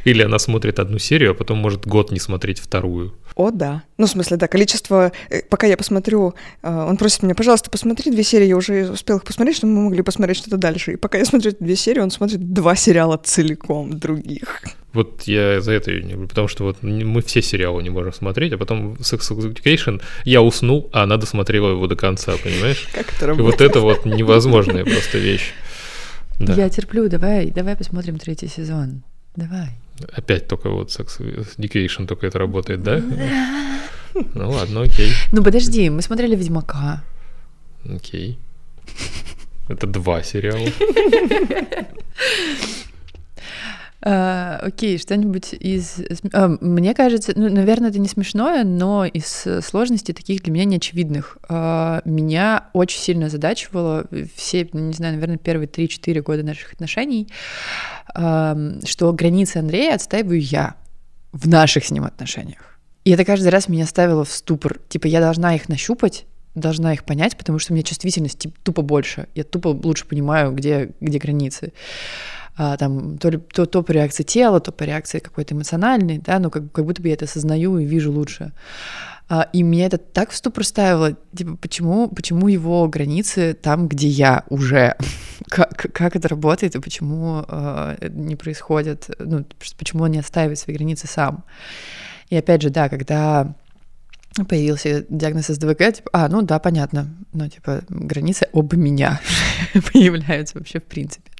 Или она смотрит одну серию, а потом может год не смотреть вторую. О, да. Ну, в смысле, да, количество... Э, пока я посмотрю, э, он просит меня, пожалуйста, посмотри две серии, я уже успел их посмотреть, чтобы мы могли посмотреть что-то дальше. И пока я смотрю две серии, он смотрит два сериала целиком других. Вот я за это не люблю, потому что вот мы все сериалы не можем смотреть, а потом Sex Education я уснул, а она досмотрела его до конца, понимаешь? Как это работает? И вот это вот невозможная просто вещь. Да. Я терплю, давай, давай посмотрим третий сезон. Давай. Опять только вот Sex Education только это работает, да? Ну ладно, окей. Ну подожди, мы смотрели Ведьмака. Окей. Это два сериала. А, окей, что-нибудь из... А, мне кажется, ну, наверное, это не смешное, но из сложностей таких для меня неочевидных. Меня очень сильно задачивало все, не знаю, наверное, первые 3-4 года наших отношений, что границы Андрея отстаиваю я в наших с ним отношениях. И это каждый раз меня ставило в ступор. Типа, я должна их нащупать, должна их понять, потому что у меня чувствительность типа, тупо больше. Я тупо лучше понимаю, где, где границы там, то, ли, то, то по реакции тела, то по реакции какой-то эмоциональной, да, но как, как будто бы я это осознаю и вижу лучше. А, и меня это так в ступор ставило, типа, почему, почему его границы там, где я уже, как, как это работает и почему э, не происходит, ну, почему он не отстаивает свои границы сам. И опять же, да, когда появился диагноз СДВГ, типа, а, ну да, понятно, ну, типа, границы об меня появляются вообще в принципе.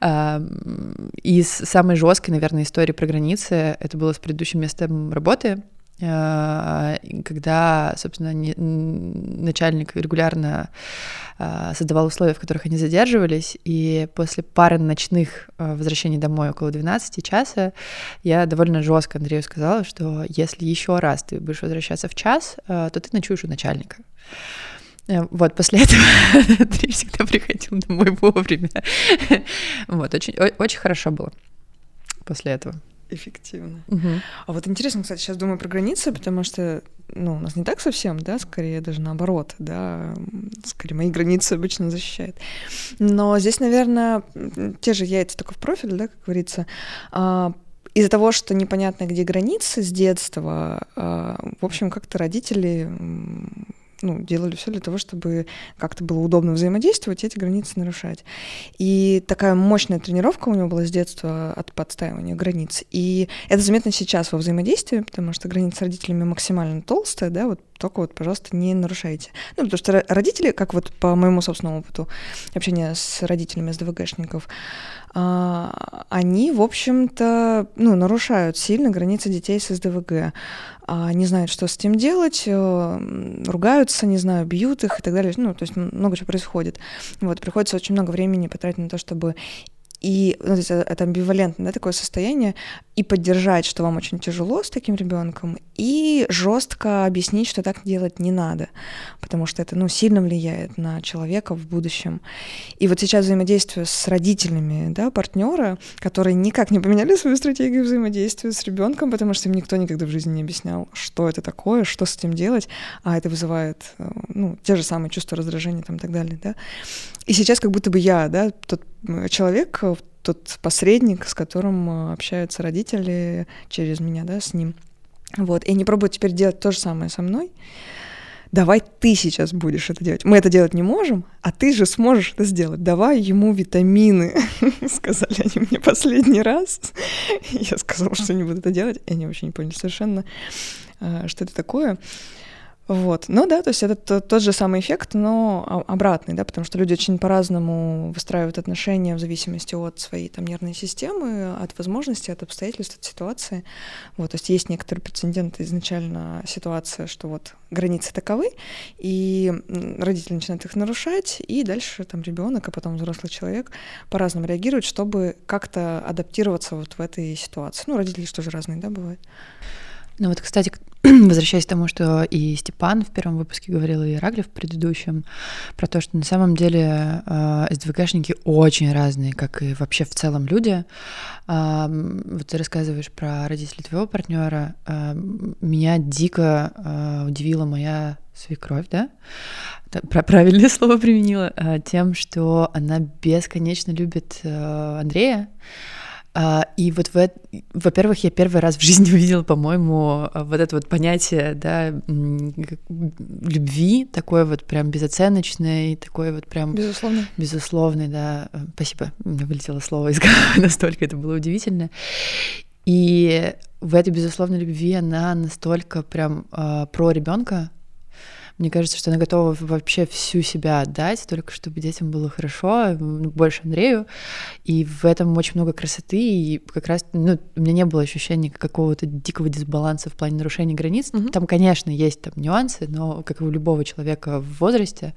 А, и самой жесткой, наверное, истории про границы это было с предыдущим местом работы, а, когда, собственно, начальник регулярно а, создавал условия, в которых они задерживались, и после пары ночных а, возвращений домой около 12 часа я довольно жестко Андрею сказала, что если еще раз ты будешь возвращаться в час, то ты ночуешь у начальника. Э, вот, после этого Андрей всегда приходил домой вовремя. Вот, очень, очень хорошо было после этого эффективно. Угу. А вот интересно, кстати, сейчас думаю про границы, потому что, ну, у нас не так совсем, да, скорее даже наоборот, да, скорее мои границы обычно защищает. Но здесь, наверное, те же яйца только в профиль, да, как говорится. А, из-за того, что непонятно, где границы с детства, а, в общем, как-то родители ну, делали все для того, чтобы как-то было удобно взаимодействовать и эти границы нарушать. И такая мощная тренировка у него была с детства от подстаивания границ. И это заметно сейчас во взаимодействии, потому что граница с родителями максимально толстая, да, вот только вот, пожалуйста, не нарушайте. Ну, потому что родители, как вот по моему собственному опыту общения с родителями СДВГшников, а, они, в общем-то, ну, нарушают сильно границы детей с СДВГ. А, не знают, что с этим делать, э, ругаются, не знаю, бьют их и так далее. Ну, то есть много чего происходит. Вот, приходится очень много времени потратить на то, чтобы и ну, то есть это амбивалентное да, такое состояние, и поддержать, что вам очень тяжело с таким ребенком, и жестко объяснить, что так делать не надо, потому что это ну, сильно влияет на человека в будущем. И вот сейчас взаимодействие с родителями да, партнера, которые никак не поменяли свою стратегию взаимодействия с ребенком, потому что им никто никогда в жизни не объяснял, что это такое, что с этим делать, а это вызывает э, ну, те же самые чувства раздражения там, и так далее. Да? И сейчас как будто бы я, да, тот человек, тот посредник, с которым э, общаются родители через меня, да, с ним. Вот, и они пробуют теперь делать то же самое со мной. Давай ты сейчас будешь это делать. Мы это делать не можем, а ты же сможешь это сделать. Давай ему витамины, сказали они мне последний раз. Я сказала, что не буду это делать, и они вообще не поняли совершенно, э, что это такое. Вот. Ну да, то есть это тот, же самый эффект, но обратный, да, потому что люди очень по-разному выстраивают отношения в зависимости от своей там нервной системы, от возможностей, от обстоятельств, от ситуации. Вот, то есть есть некоторые прецеденты изначально ситуация, что вот границы таковы, и родители начинают их нарушать, и дальше там ребенок, а потом взрослый человек по-разному реагирует, чтобы как-то адаптироваться вот в этой ситуации. Ну, родители же разные, да, бывают. Ну вот, кстати, возвращаясь к тому, что и Степан в первом выпуске говорил, и Раглев в предыдущем, про то, что на самом деле э, СДВГшники очень разные, как и вообще в целом люди. Вот ты рассказываешь про родителей твоего партнера. Меня дико э, удивила моя свекровь, да? Правильное слово применила, э, тем, что она бесконечно любит э, Андрея. А, и вот, в, во-первых, я первый раз в жизни увидела, по-моему, вот это вот понятие, да, любви, такое вот прям безоценочное, такое вот прям... Безусловно. Безусловный, да. Спасибо, у меня вылетело слово из головы, настолько это было удивительно. И в этой безусловной любви она настолько прям э, про ребенка, мне кажется, что она готова вообще всю себя отдать, только чтобы детям было хорошо, больше Андрею. И в этом очень много красоты, и как раз ну, у меня не было ощущения какого-то дикого дисбаланса в плане нарушения границ. Mm-hmm. Там, конечно, есть там нюансы, но как и у любого человека в возрасте,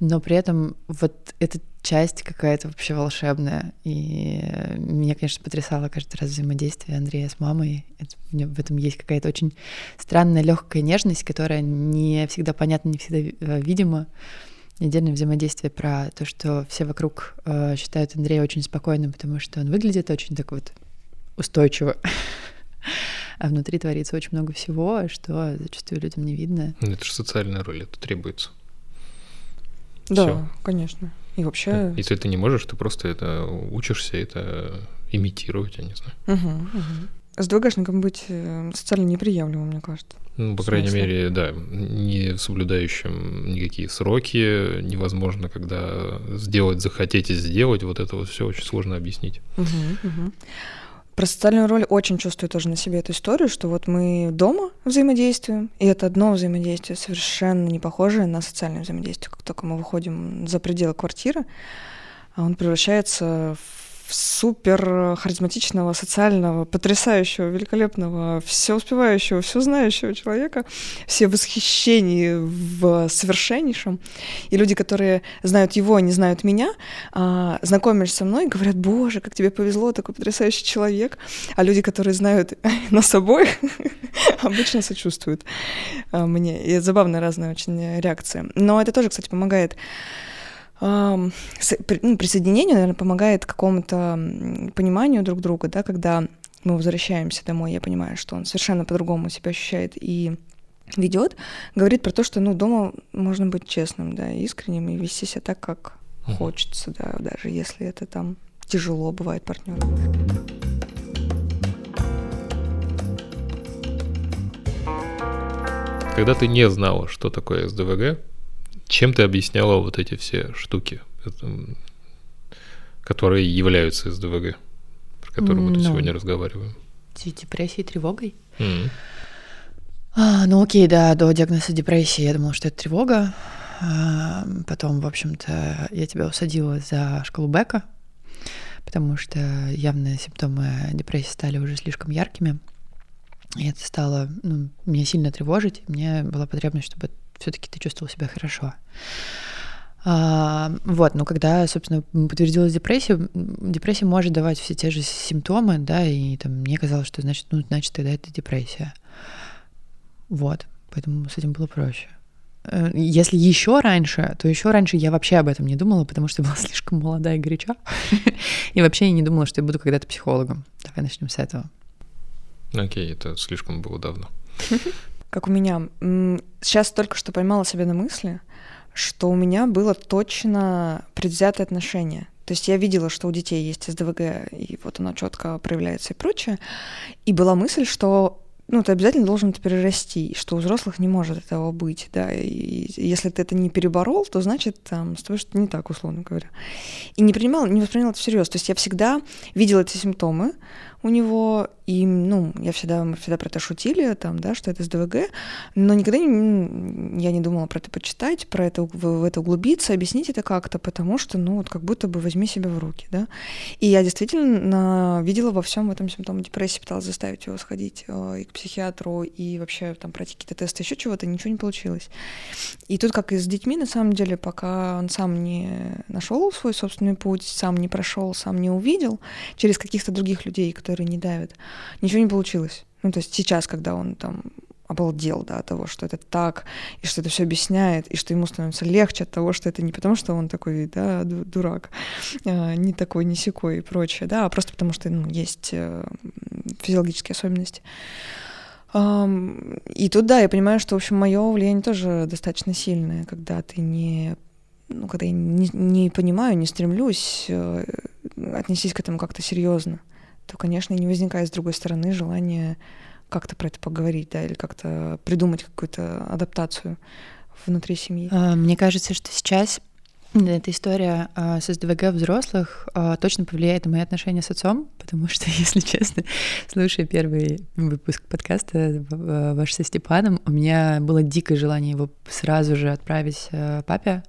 но при этом вот эта часть какая-то вообще волшебная. И меня, конечно, потрясало каждый раз взаимодействие Андрея с мамой. Это, в этом есть какая-то очень странная легкая нежность, которая не всегда понятна, не всегда э, видима. Отдельное взаимодействие про то, что все вокруг э, считают Андрея очень спокойным, потому что он выглядит очень так вот устойчиво. А внутри творится очень много всего, что зачастую людям не видно. Ну, это же социальная роль, это требуется. Да, Всё. конечно. И вообще... Если ты не можешь, ты просто это учишься это имитировать, я не знаю. Угу, угу. С ДВГшником быть э, социально неприемлемым, мне кажется. Ну, по крайней мере, да, не соблюдающим никакие сроки, невозможно, когда сделать, захотеть и сделать, вот это вот все очень сложно объяснить. Угу, угу. Про социальную роль очень чувствую тоже на себе эту историю, что вот мы дома взаимодействуем, и это одно взаимодействие совершенно не похожее на социальное взаимодействие. Как только мы выходим за пределы квартиры, а он превращается супер харизматичного, социального, потрясающего, великолепного, все успевающего, все знающего человека, все восхищения в совершеннейшем. И люди, которые знают его, не знают меня, а, знакомишься со мной, говорят, боже, как тебе повезло, такой потрясающий человек. А люди, которые знают нас обоих, обычно сочувствуют а, мне. И забавная разная очень реакция. Но это тоже, кстати, помогает ну, присоединению, наверное, помогает какому-то пониманию друг друга, да, когда мы возвращаемся домой, я понимаю, что он совершенно по-другому себя ощущает и ведет, говорит про то, что ну дома можно быть честным, да, искренним и вести себя так, как uh-huh. хочется, да, даже если это там тяжело бывает партнеру. Когда ты не знала, что такое СДВГ, чем ты объясняла вот эти все штуки, которые являются СДВГ, про которые мы ну, сегодня разговариваем? Депрессией, тревогой? Mm. А, ну окей, да, до диагноза депрессии я думала, что это тревога. А, потом, в общем-то, я тебя усадила за школу Бека, потому что явные симптомы депрессии стали уже слишком яркими. И это стало ну, меня сильно тревожить. Мне была потребность, чтобы все-таки ты чувствовал себя хорошо. А, вот, но когда, собственно, подтвердилась депрессия, депрессия может давать все те же симптомы, да, и там мне казалось, что значит, ну, значит, тогда это депрессия. Вот, поэтому с этим было проще. Э, если еще раньше, то еще раньше я вообще об этом не думала, потому что была слишком молода и горяча. И вообще я не думала, что я буду когда-то психологом. Давай начнем с этого. Окей, это слишком было давно. как у меня. Сейчас только что поймала себя на мысли, что у меня было точно предвзятое отношение. То есть я видела, что у детей есть СДВГ, и вот оно четко проявляется и прочее. И была мысль, что ну, ты обязательно должен это перерасти, что у взрослых не может этого быть, да, и если ты это не переборол, то значит, там, с тобой что-то не так, условно говоря. И не принимал, не воспринимал это всерьез, то есть я всегда видела эти симптомы, у него, и, ну, я всегда, мы всегда про это шутили, там, да, что это СДВГ, но никогда не, я не думала про это почитать, про это, в, в это углубиться, объяснить это как-то, потому что, ну, вот как будто бы возьми себя в руки, да. И я действительно видела во всем этом симптоме депрессии, пыталась заставить его сходить э, и к психиатру, и вообще там пройти какие-то тесты, еще чего-то, ничего не получилось. И тут, как и с детьми, на самом деле, пока он сам не нашел свой собственный путь, сам не прошел, сам не увидел, через каких-то других людей, которые которые не давят. Ничего не получилось. Ну, то есть сейчас, когда он там обалдел, да, от того, что это так, и что это все объясняет, и что ему становится легче от того, что это не потому, что он такой, да, дурак, а, не такой, не секой и прочее, да, а просто потому, что ну, есть э, физиологические особенности. И тут, да, я понимаю, что, в общем, мое влияние тоже достаточно сильное, когда ты не ну, когда я не, не понимаю, не стремлюсь э, отнестись к этому как-то серьезно то, конечно, не возникает с другой стороны желания как-то про это поговорить, да, или как-то придумать какую-то адаптацию внутри семьи. А, мне кажется, что сейчас эта история а, с СДВГ взрослых а, точно повлияет на мои отношения с отцом, потому что, если честно, слушая первый выпуск подкаста ваш со Степаном, у меня было дикое желание его сразу же отправить папе,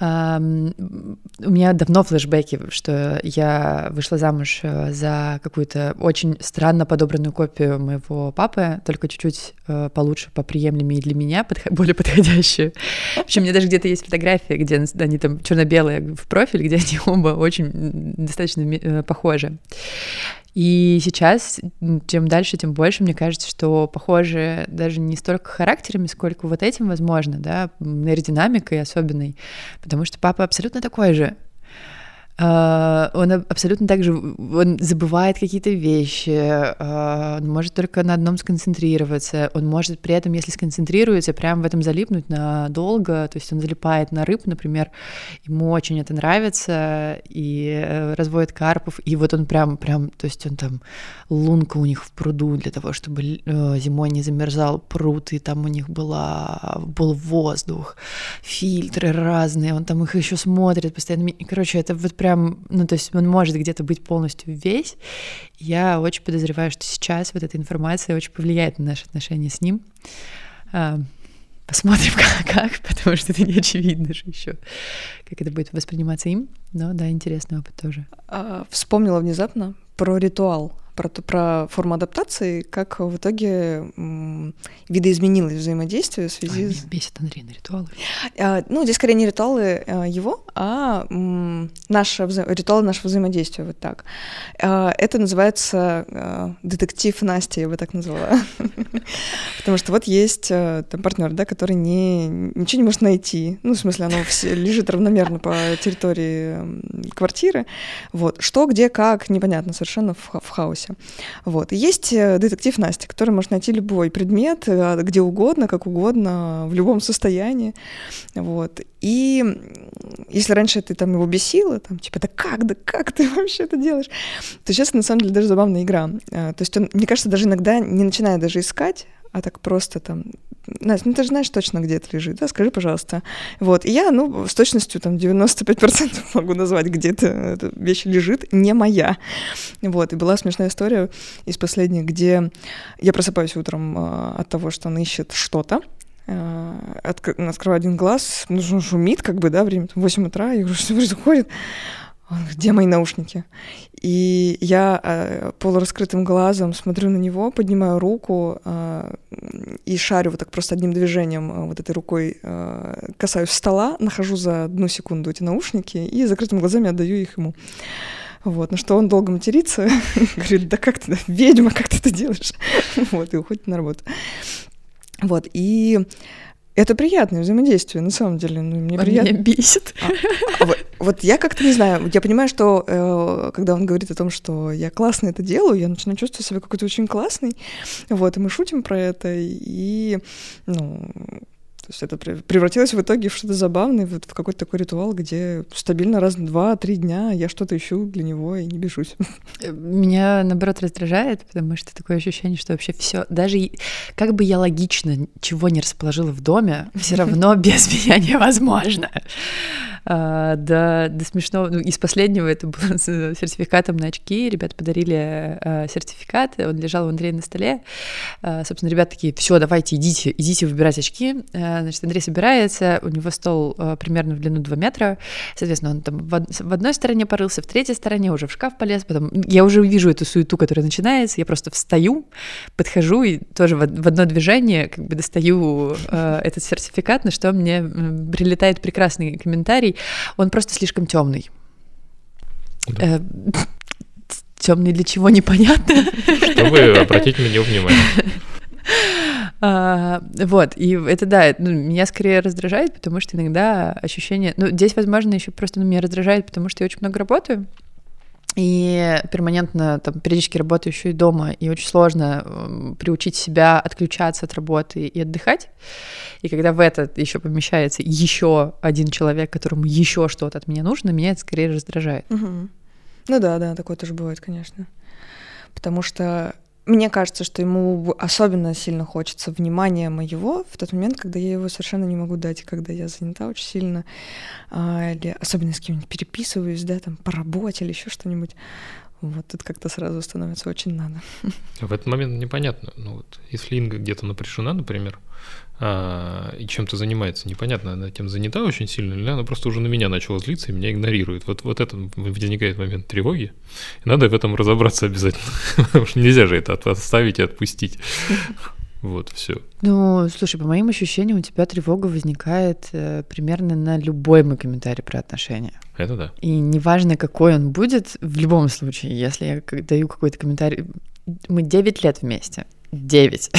у меня давно флешбеки, что я вышла замуж э, за какую-то очень странно подобранную копию моего папы, только чуть-чуть э, получше, поприемлемее для меня, более подходящую. Общем, у меня даже где-то есть фотография, где они там черно-белые в профиль, где они оба очень достаточно э, похожи. И сейчас, чем дальше, тем больше, мне кажется, что похоже даже не столько характерами, сколько вот этим, возможно, да, аэродинамикой особенной, потому что папа абсолютно такой же, он абсолютно так же, он забывает какие-то вещи, uh, он может только на одном сконцентрироваться, он может при этом, если сконцентрируется, прям в этом залипнуть надолго, то есть он залипает на рыб, например, ему очень это нравится, и uh, разводит карпов, и вот он прям, прям, то есть он там, лунка у них в пруду для того, чтобы зимой не замерзал пруд, и там у них была, был воздух, фильтры разные, он там их еще смотрит постоянно, короче, это вот прям, ну, то есть он может где-то быть полностью весь. Я очень подозреваю, что сейчас вот эта информация очень повлияет на наши отношения с ним. А, Посмотрим, как, как, потому что это не очевидно же еще, как это будет восприниматься им. Но да, интересный опыт тоже. А, вспомнила внезапно про ритуал про, про форму адаптации, как в итоге м, видоизменилось взаимодействие в связи Ой, с... бесит Андрей на ритуалы. А, ну, здесь скорее не ритуалы а, его, а м, наши вза... ритуалы нашего взаимодействия, вот так. А, это называется а, детектив Настя, я бы так назвала. Потому что вот есть а, там партнер, да, который не, ничего не может найти. Ну, в смысле, оно все лежит равномерно по территории квартиры. Вот. Что, где, как, непонятно совершенно в хаосе процессе. Вот. И есть э, детектив Настя, который может найти любой предмет, э, где угодно, как угодно, в любом состоянии. Вот. И если раньше ты там его бесило, там, типа, да как, да как ты вообще это делаешь, то сейчас на самом деле даже забавная игра. Э, то есть он, мне кажется, даже иногда не начинает даже искать, а так просто там, Настя, ну ты же знаешь точно, где это лежит, да, скажи, пожалуйста. Вот, и я, ну, с точностью там 95% могу назвать, где эта вещь лежит, не моя. Вот, и была смешная история из последней, где я просыпаюсь утром э, от того, что он ищет что-то, э, открываю один глаз, ну, шумит, как бы, да, время 8 утра, я говорю, что происходит? Где мои наушники? И я э, полураскрытым глазом смотрю на него, поднимаю руку э, и шарю вот так просто одним движением э, вот этой рукой э, касаюсь стола, нахожу за одну секунду эти наушники и закрытыми глазами отдаю их ему. Вот, на что он долго матерится, говорит, да как ты, ведьма, как ты это делаешь? Вот, и уходит на работу. Вот, и это приятное взаимодействие, на самом деле. Ну, мне он приятно. меня бесит. А, а вот, вот я как-то не знаю, я понимаю, что э, когда он говорит о том, что я классно это делаю, я начинаю чувствовать себя какой-то очень классный. Вот, и мы шутим про это, и, ну, то есть это превратилось в итоге в что-то забавное, вот в какой-то такой ритуал, где стабильно раз в два-три дня я что-то ищу для него и не бежусь. Э, меня, наоборот, раздражает, потому что такое ощущение, что вообще все, даже как бы я логично чего не расположила в доме, все равно без меня невозможно. А, до, до смешного. Ну, из последнего это было с сертификатом на очки. Ребята подарили а, сертификат, он лежал у Андрея на столе. А, собственно, ребята такие, все, давайте, идите, идите выбирать очки. А, значит, Андрей собирается, у него стол а, примерно в длину 2 метра. Соответственно, он там в, одной стороне порылся, в третьей стороне уже в шкаф полез. Потом я уже вижу эту суету, которая начинается. Я просто встаю, подхожу и тоже в, одно движение как бы достаю э, этот сертификат, на что мне прилетает прекрасный комментарий он просто слишком темный. Да. Э, темный для чего непонятно. Чтобы обратить на него внимание. А, вот, и это да, ну, меня скорее раздражает, потому что иногда ощущение, ну, здесь, возможно, еще просто ну, меня раздражает, потому что я очень много работаю, и перманентно там периодически работаю еще и дома, и очень сложно э, приучить себя отключаться от работы и отдыхать. И когда в это еще помещается еще один человек, которому еще что-то от меня нужно, меня это скорее раздражает. Угу. Ну да, да, такое тоже бывает, конечно. Потому что мне кажется, что ему особенно сильно хочется внимания моего в тот момент, когда я его совершенно не могу дать, когда я занята очень сильно, а, или особенно с кем-нибудь переписываюсь, да, там по работе или еще что-нибудь. Вот тут как-то сразу становится очень надо. В этот момент непонятно. Ну вот, если Инга где-то напряжена, например, а, и чем-то занимается, непонятно, она этим занята очень сильно, или она просто уже на меня начала злиться и меня игнорирует. Вот, вот это возникает момент тревоги, и надо в этом разобраться обязательно, потому что нельзя же это оставить и отпустить. Вот, все. Ну, слушай, по моим ощущениям, у тебя тревога возникает э, примерно на любой мой комментарий про отношения. Это да. И неважно, какой он будет, в любом случае, если я даю какой-то комментарий, мы 9 лет вместе. 9.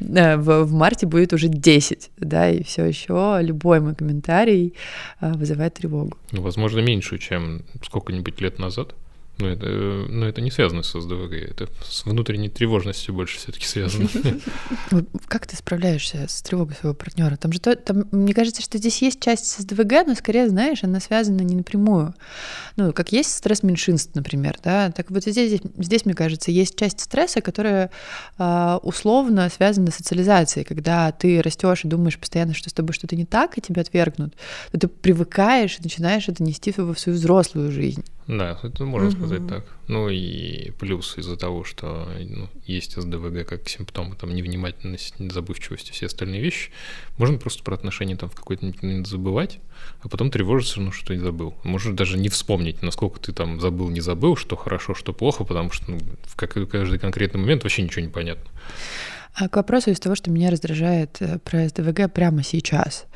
в, в марте будет уже 10, да, и все еще любой мой комментарий а, вызывает тревогу. Ну, возможно, меньше, чем сколько-нибудь лет назад. Но это, но это не связано с СДВГ, это с внутренней тревожностью больше все-таки связано. Как ты справляешься с тревогой своего партнера? Там же, там, мне кажется, что здесь есть часть с СДВГ, но скорее, знаешь, она связана не напрямую. Ну, как есть стресс меньшинств, например, да, так вот здесь, здесь, мне кажется, есть часть стресса, которая э, условно связана с социализацией, когда ты растешь и думаешь постоянно, что с тобой что-то не так, и тебя отвергнут, то ты привыкаешь и начинаешь это нести в свою взрослую жизнь. Да, это можно Мгм. сказать так. Ну и плюс из-за того, что ну, есть СДВГ как симптомы там невнимательность, забывчивость и все остальные вещи, можно просто про отношения там в какой-то момент забывать, а потом тревожиться, ну что и забыл. Можешь даже не вспомнить, насколько ты там забыл, не забыл, что хорошо, что плохо, потому что ну, в каждый конкретный момент вообще ничего не понятно. А к вопросу из того, что меня раздражает э, про СДВГ прямо сейчас.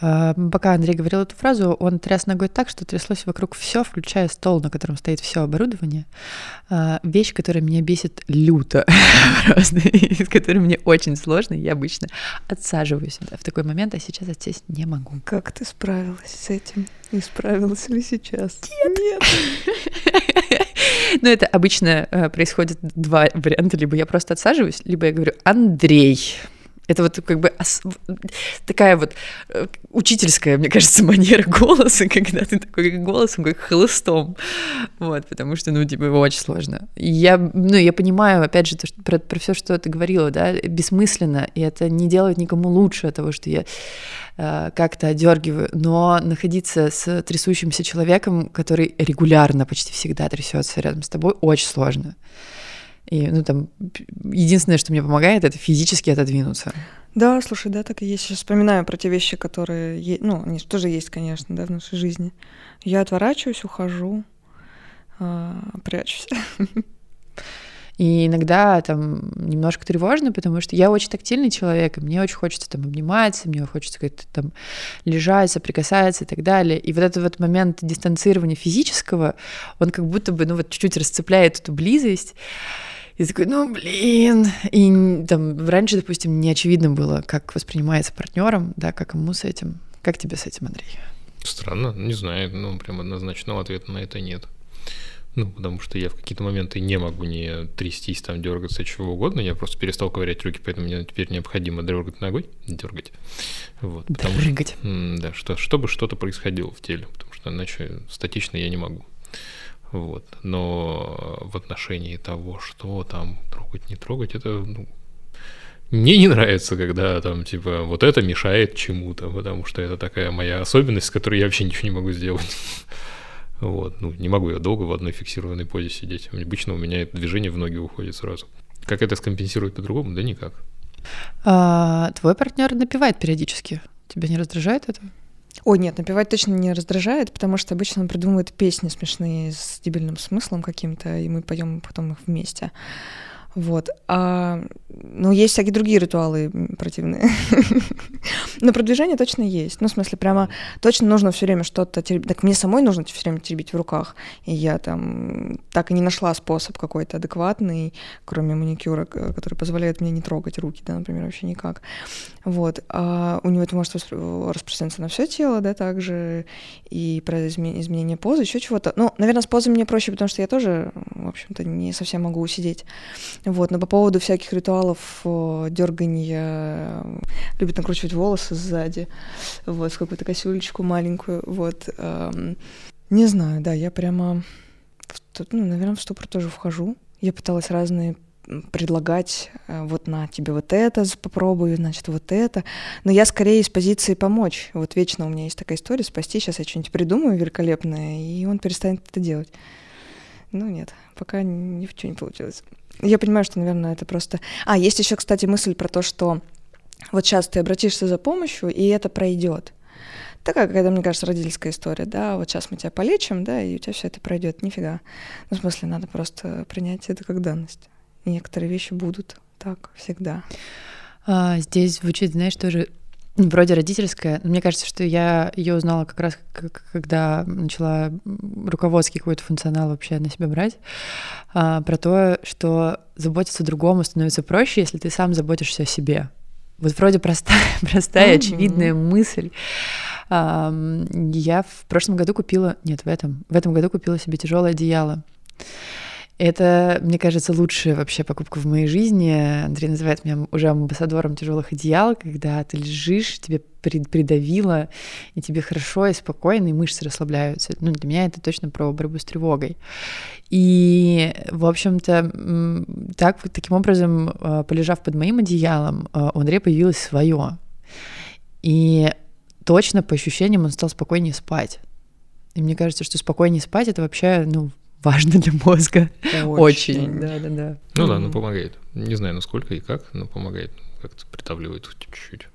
Э, Пока Андрей говорил эту фразу, он тряс ногой так, что тряслось вокруг все, включая стол, на котором стоит все оборудование. Э, Вещь, которая меня бесит люто, просто, и с которой мне очень сложно. Я обычно отсаживаюсь в такой момент, а сейчас отсесть не могу. Как ты справилась с этим? И справилась ли сейчас? Нет. Но это обычно э, происходит два варианта. Либо я просто отсаживаюсь, либо я говорю «Андрей». Это вот как бы такая вот э, учительская, мне кажется, манера голоса, когда ты такой голосом, как хлыстом. Вот, потому что, ну, типа, очень сложно. Я, ну, я понимаю, опять же, то, что, про, про все, что ты говорила, да, бессмысленно, и это не делает никому лучше от того, что я э, как-то одергиваю, но находиться с трясущимся человеком, который регулярно почти всегда трясется рядом с тобой, очень сложно. И, ну, там, единственное, что мне помогает, это физически отодвинуться. Да, слушай, да, так и есть. Сейчас вспоминаю про те вещи, которые... Ну, они тоже есть, конечно, да, в нашей жизни. Я отворачиваюсь, ухожу, а, прячусь. И иногда там немножко тревожно, потому что я очень тактильный человек, и мне очень хочется там обниматься, мне хочется как-то там лежать, соприкасаться и так далее. И вот этот вот момент дистанцирования физического, он как будто бы, ну вот чуть-чуть расцепляет эту близость. И такой, ну блин. И там раньше, допустим, не очевидно было, как воспринимается партнером, да, как ему с этим. Как тебе с этим, Андрей? Странно, не знаю, ну прям однозначного ответа на это нет. Ну, потому что я в какие-то моменты не могу не трястись, там, дергаться, чего угодно. Я просто перестал ковырять руки, поэтому мне теперь необходимо дергать ногой, дергать. Вот, потому что, Прыгать. м, да, что, чтобы что-то происходило в теле, потому что иначе статично я не могу. Вот. Но в отношении того, что там трогать, не трогать, это ну, мне не нравится, когда там, типа, вот это мешает чему-то, потому что это такая моя особенность, с которой я вообще ничего не могу сделать. Вот, ну, не могу я долго в одной фиксированной позе сидеть. Обычно у меня это движение в ноги уходит сразу. Как это скомпенсировать по-другому? Да никак. А, твой партнер напевает периодически. Тебя не раздражает это? Ой, нет, напевать точно не раздражает, потому что обычно он придумывает песни смешные с дебильным смыслом каким-то, и мы поем потом их вместе. Вот. А, ну, есть всякие другие ритуалы противные. Но продвижение точно есть. Ну, в смысле, прямо точно нужно все время что-то теребить. Так мне самой нужно все время теребить в руках. И я там так и не нашла способ какой-то адекватный, кроме маникюра, который позволяет мне не трогать руки, да, например, вообще никак. Вот. А у него это может распространяться на все тело, да, также, и про изме- изменение позы, еще чего-то. Ну, наверное, с позой мне проще, потому что я тоже, в общем-то, не совсем могу усидеть. Вот, но по поводу всяких ритуалов дергания, любит накручивать волосы сзади, вот, в какую-то косюлечку маленькую, вот. эм, Не знаю, да, я прямо, в ну, наверное, в ступор тоже вхожу. Я пыталась разные предлагать, э, вот на тебе вот это попробую, значит, вот это. Но я скорее из позиции помочь. Вот вечно у меня есть такая история, спасти, сейчас я что-нибудь придумаю великолепное, и он перестанет это делать. Ну нет, пока ни в чем не получилось. Я понимаю, что, наверное, это просто... А, есть еще, кстати, мысль про то, что вот сейчас ты обратишься за помощью, и это пройдет. Такая какая-то, мне кажется, родительская история, да, вот сейчас мы тебя полечим, да, и у тебя все это пройдет, нифига. Ну, в смысле, надо просто принять это как данность. И некоторые вещи будут так всегда. А, здесь звучит, знаешь, тоже вроде родительская. но Мне кажется, что я ее узнала как раз, когда начала руководский какой-то функционал вообще на себя брать, а, про то, что заботиться другому становится проще, если ты сам заботишься о себе. Вот вроде простая, простая, Мгм. очевидная мысль. Я в прошлом году купила, нет, в этом, в этом году купила себе тяжелое одеяло. Это, мне кажется, лучшая вообще покупка в моей жизни. Андрей называет меня уже амбассадором тяжелых одеял, когда ты лежишь, тебе при- придавило, и тебе хорошо и спокойно, и мышцы расслабляются. Ну, для меня это точно про борьбу с тревогой. И, в общем-то, так, таким образом, э, полежав под моим одеялом, э, у Андрея появилось свое. И точно по ощущениям он стал спокойнее спать. И мне кажется, что спокойнее спать это вообще, ну, важно для мозга. Очень. Да, да, да. Ну да, ну помогает. Не знаю, насколько и как, но помогает. Как-то придавливает чуть-чуть.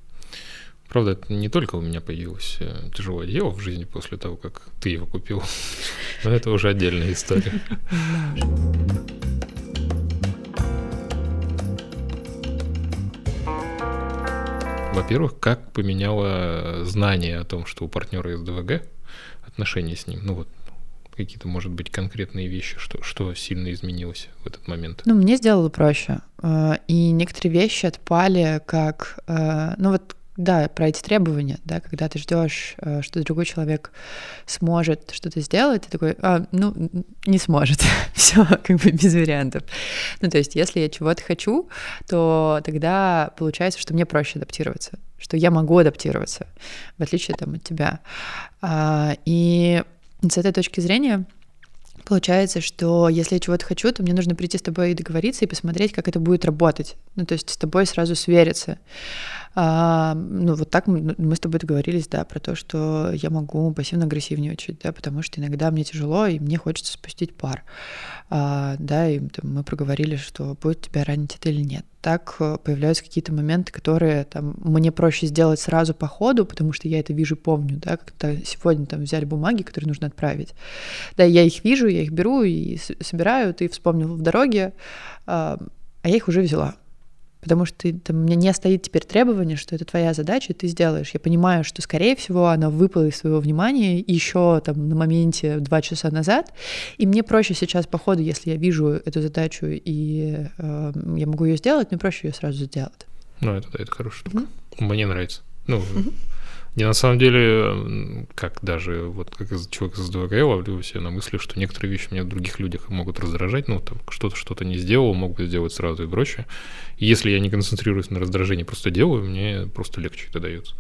Правда, это не только у меня появилось э, тяжелое дело в жизни после того, как ты его купил. Но это уже отдельная история. Во-первых, как поменяло знание о том, что у партнера есть ДВГ, отношения с ним, ну вот какие-то, может быть, конкретные вещи, что, что сильно изменилось в этот момент? Ну, мне сделало проще. Э, и некоторые вещи отпали, как, э, ну вот да, про эти требования, да, когда ты ждешь, э, что другой человек сможет что-то сделать, ты такой, а, ну, не сможет, все, как бы без вариантов. Ну, то есть, если я чего-то хочу, то тогда получается, что мне проще адаптироваться, что я могу адаптироваться, в отличие там от тебя. А, и с этой точки зрения Получается, что если я чего-то хочу, то мне нужно прийти с тобой и договориться и посмотреть, как это будет работать. Ну, то есть с тобой сразу свериться. А, ну, вот так мы, мы с тобой договорились, да, про то, что я могу пассивно-агрессивничать, да, потому что иногда мне тяжело, и мне хочется спустить пар. А, да, и там, мы проговорили, что будет тебя ранить это или нет. Так э, появляются какие-то моменты, которые там мне проще сделать сразу по ходу, потому что я это вижу, помню, да, как-то сегодня там взяли бумаги, которые нужно отправить. Да, я их вижу, я их беру и собираю, ты вспомнил в дороге, а, а я их уже взяла потому что там, у меня не стоит теперь требование, что это твоя задача, и ты сделаешь. Я понимаю, что, скорее всего, она выпала из своего внимания еще там на моменте два часа назад, и мне проще сейчас по ходу, если я вижу эту задачу и э, я могу ее сделать, мне проще ее сразу сделать. Ну, это да, это хорошая штука. Mm-hmm. Мне нравится. Ну, mm-hmm. Не на самом деле, как даже вот как человек из ДВГ, я ловлю себя на мысли, что некоторые вещи меня в других людях могут раздражать, ну, там, что-то что-то не сделал, мог бы сделать сразу и прочее. И если я не концентрируюсь на раздражении, просто делаю, мне просто легче это дается.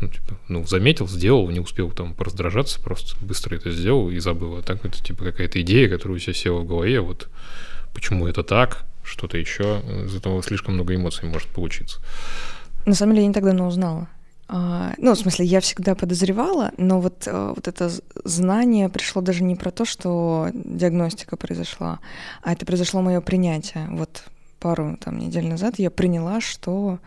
Ну, типа, ну, заметил, сделал, не успел там пораздражаться, просто быстро это сделал и забыл. А так это, типа, какая-то идея, которая у тебя села в голове, вот почему это так, что-то еще, из этого слишком много эмоций может получиться. На самом деле, я не так давно узнала. А, ну, в смысле, я всегда подозревала, но вот, э, вот это знание пришло даже не про то, что диагностика произошла, а это произошло мое принятие. Вот пару там недель назад я приняла, что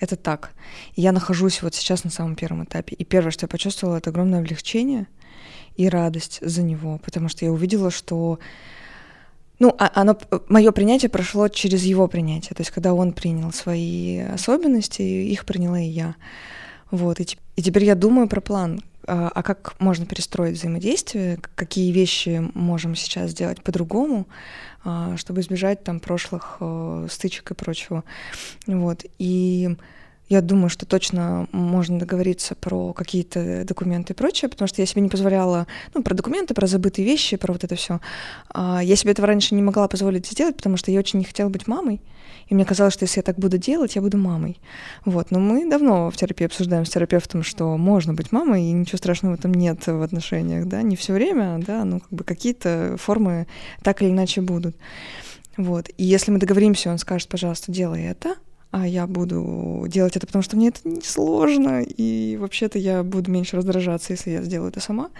это так. Я нахожусь вот сейчас на самом первом этапе. И первое, что я почувствовала, это огромное облегчение и радость за него, потому что я увидела, что ну, а оно, мое принятие прошло через его принятие. То есть, когда он принял свои особенности, их приняла и я. Вот, и, и теперь я думаю про план, а, а как можно перестроить взаимодействие, какие вещи можем сейчас сделать по-другому, а, чтобы избежать там прошлых э, стычек и прочего. Вот, и я думаю, что точно можно договориться про какие-то документы и прочее, потому что я себе не позволяла, ну, про документы, про забытые вещи, про вот это все. А, я себе этого раньше не могла позволить сделать, потому что я очень не хотела быть мамой. И мне казалось, что если я так буду делать, я буду мамой. Вот. Но мы давно в терапии обсуждаем с терапевтом, что можно быть мамой, и ничего страшного в этом нет в отношениях, да, не все время, да, ну, как бы какие-то формы так или иначе будут. Вот. И если мы договоримся, он скажет, пожалуйста, делай это, а я буду делать это, потому что мне это не сложно, и вообще-то я буду меньше раздражаться, если я сделаю это сама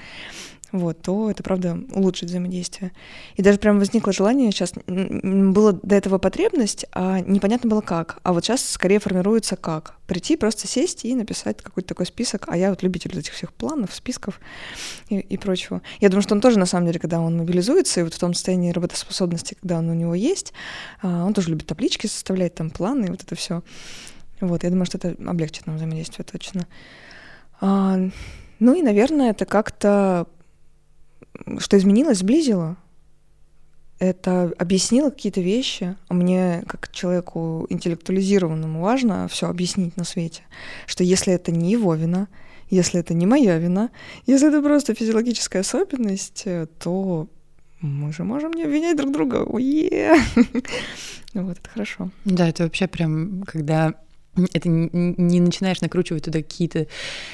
вот, то это, правда, улучшит взаимодействие. И даже прям возникло желание сейчас, было до этого потребность, а непонятно было как. А вот сейчас скорее формируется как. Прийти, просто сесть и написать какой-то такой список. А я вот любитель этих всех планов, списков и, и прочего. Я думаю, что он тоже, на самом деле, когда он мобилизуется, и вот в том состоянии работоспособности, когда он у него есть, а, он тоже любит таблички составлять, там планы вот это все. Вот, я думаю, что это облегчит нам взаимодействие точно. А, ну и, наверное, это как-то что изменилось, сблизило. Это объяснило какие-то вещи. Мне, как человеку интеллектуализированному, важно все объяснить на свете. Что если это не его вина, если это не моя вина, если это просто физиологическая особенность, э, то мы же можем не обвинять друг друга. Уе! Вот, это хорошо. Да, это вообще прям, когда это не начинаешь накручивать туда какие-то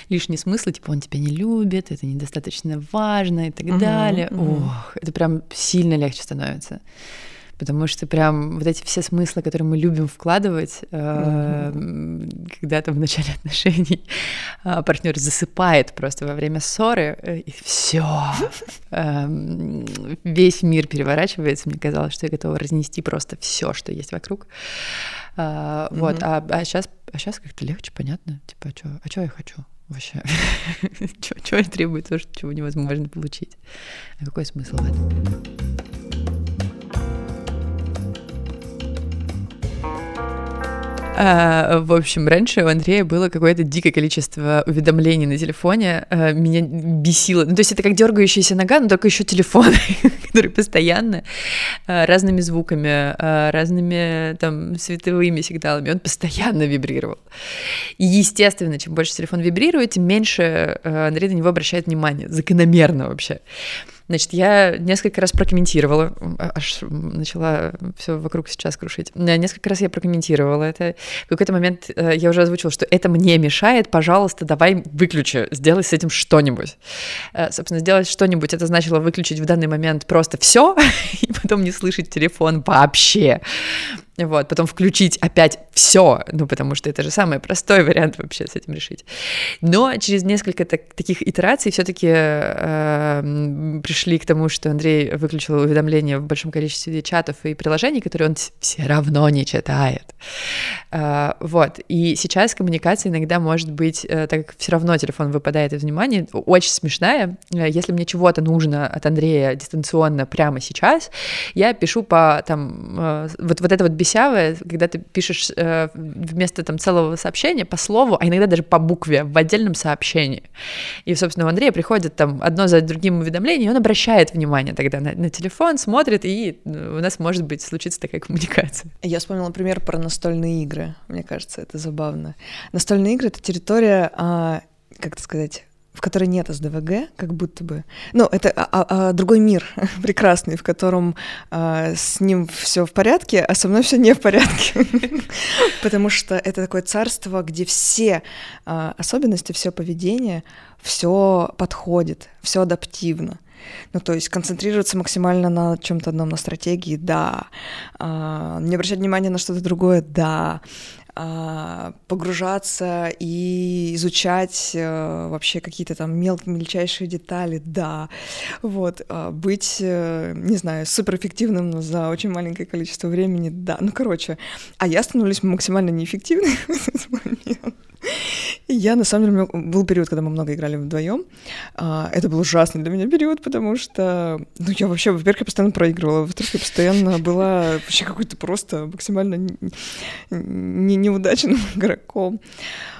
лишние смыслы, типа он тебя не любит, это недостаточно важно и так uh-huh, далее. Uh-huh. Ох, это прям сильно легче становится. Потому что прям вот эти все смыслы, которые мы любим вкладывать, э, когда там в начале отношений э, партнер засыпает просто во время ссоры, э, и все, эм, весь мир переворачивается. Мне казалось, что я готова разнести просто все, что есть вокруг. А, вот, а, а сейчас, а сейчас как-то легче, понятно, типа, а что, а что я хочу? Вообще, что требует то, чего невозможно получить? А какой смысл в этом? А, в общем, раньше у Андрея было какое-то дикое количество уведомлений на телефоне. А, меня бесило. Ну, то есть это как дергающаяся нога, но только еще телефон, который постоянно а, разными звуками, разными там световыми сигналами, он постоянно вибрировал. И, естественно, чем больше телефон вибрирует, тем меньше Андрей на него обращает внимание. Закономерно вообще. Значит, я несколько раз прокомментировала, аж начала все вокруг сейчас крушить. Несколько раз я прокомментировала это. В какой-то момент э, я уже озвучила, что это мне мешает, пожалуйста, давай выключи, сделай с этим что-нибудь. Э, собственно, сделать что-нибудь, это значило выключить в данный момент просто все и потом не слышать телефон вообще вот, потом включить опять все, ну, потому что это же самый простой вариант вообще с этим решить. Но через несколько так, таких итераций все-таки э, пришли к тому, что Андрей выключил уведомления в большом количестве чатов и приложений, которые он все равно не читает. Э, вот, и сейчас коммуникация иногда может быть, э, так как все равно телефон выпадает из внимания, очень смешная. Э, если мне чего-то нужно от Андрея дистанционно прямо сейчас, я пишу по там, э, вот, вот это вот беседа бесявое, когда ты пишешь э, вместо там целого сообщения по слову, а иногда даже по букве в отдельном сообщении. И, собственно, у Андрея приходит там одно за другим уведомление, и он обращает внимание тогда на, на телефон, смотрит, и у нас может быть случится такая коммуникация. Я вспомнила например, про настольные игры. Мне кажется, это забавно. Настольные игры — это территория, а, как это сказать, в которой нет СДВГ, как будто бы. Ну, это а, а, а другой мир прекрасный, в котором а, с ним все в порядке, а со мной все не в порядке. Потому что это такое царство, где все а, особенности, все поведение, все подходит, все адаптивно. Ну, то есть концентрироваться максимально на чем-то одном, на стратегии, да. А, не обращать внимания на что-то другое, да. А, погружаться и изучать э, вообще какие-то там мелкие, мельчайшие детали, да, вот, а, быть, э, не знаю, суперэффективным за очень маленькое количество времени, да, ну, короче, а я становлюсь максимально неэффективной в этот момент. Я, на самом деле, был период, когда мы много играли вдвоем. А, это был ужасный для меня период, потому что, ну, я вообще, во-первых, я постоянно проигрывала, во-вторых, я постоянно была вообще какой-то просто максимально не неудачным игроком.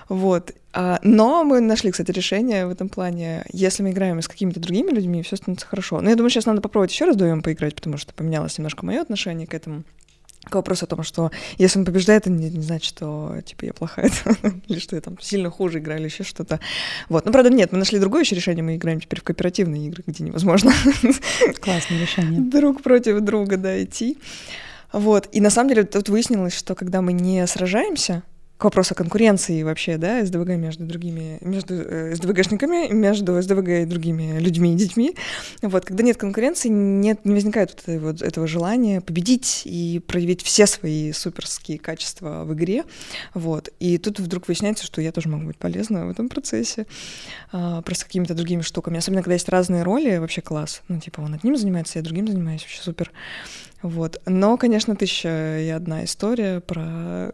Вот. А, но мы нашли, кстати, решение в этом плане. Если мы играем с какими-то другими людьми, все становится хорошо. Но я думаю, сейчас надо попробовать еще раз вдвоем поиграть, потому что поменялось немножко мое отношение к этому к вопросу о том, что если он побеждает, это не, не значит, что типа я плохая, или что я там сильно хуже играю, или еще что-то. Вот. Ну, правда, нет, мы нашли другое еще решение, мы играем теперь в кооперативные игры, где невозможно Классное решение. друг против друга, да, идти. Вот. И на самом деле тут выяснилось, что когда мы не сражаемся, к вопросу конкуренции вообще, да, СДВГ между другими, между э, СДВГшниками, между СДВГ и другими людьми и детьми. Вот, когда нет конкуренции, нет, не возникает вот этого, вот этого желания победить и проявить все свои суперские качества в игре. Вот. И тут вдруг выясняется, что я тоже могу быть полезна в этом процессе, а, просто какими-то другими штуками. Особенно, когда есть разные роли, вообще класс. Ну, типа, он одним занимается, я другим занимаюсь, вообще супер. Вот. Но, конечно, тысяча и одна история про...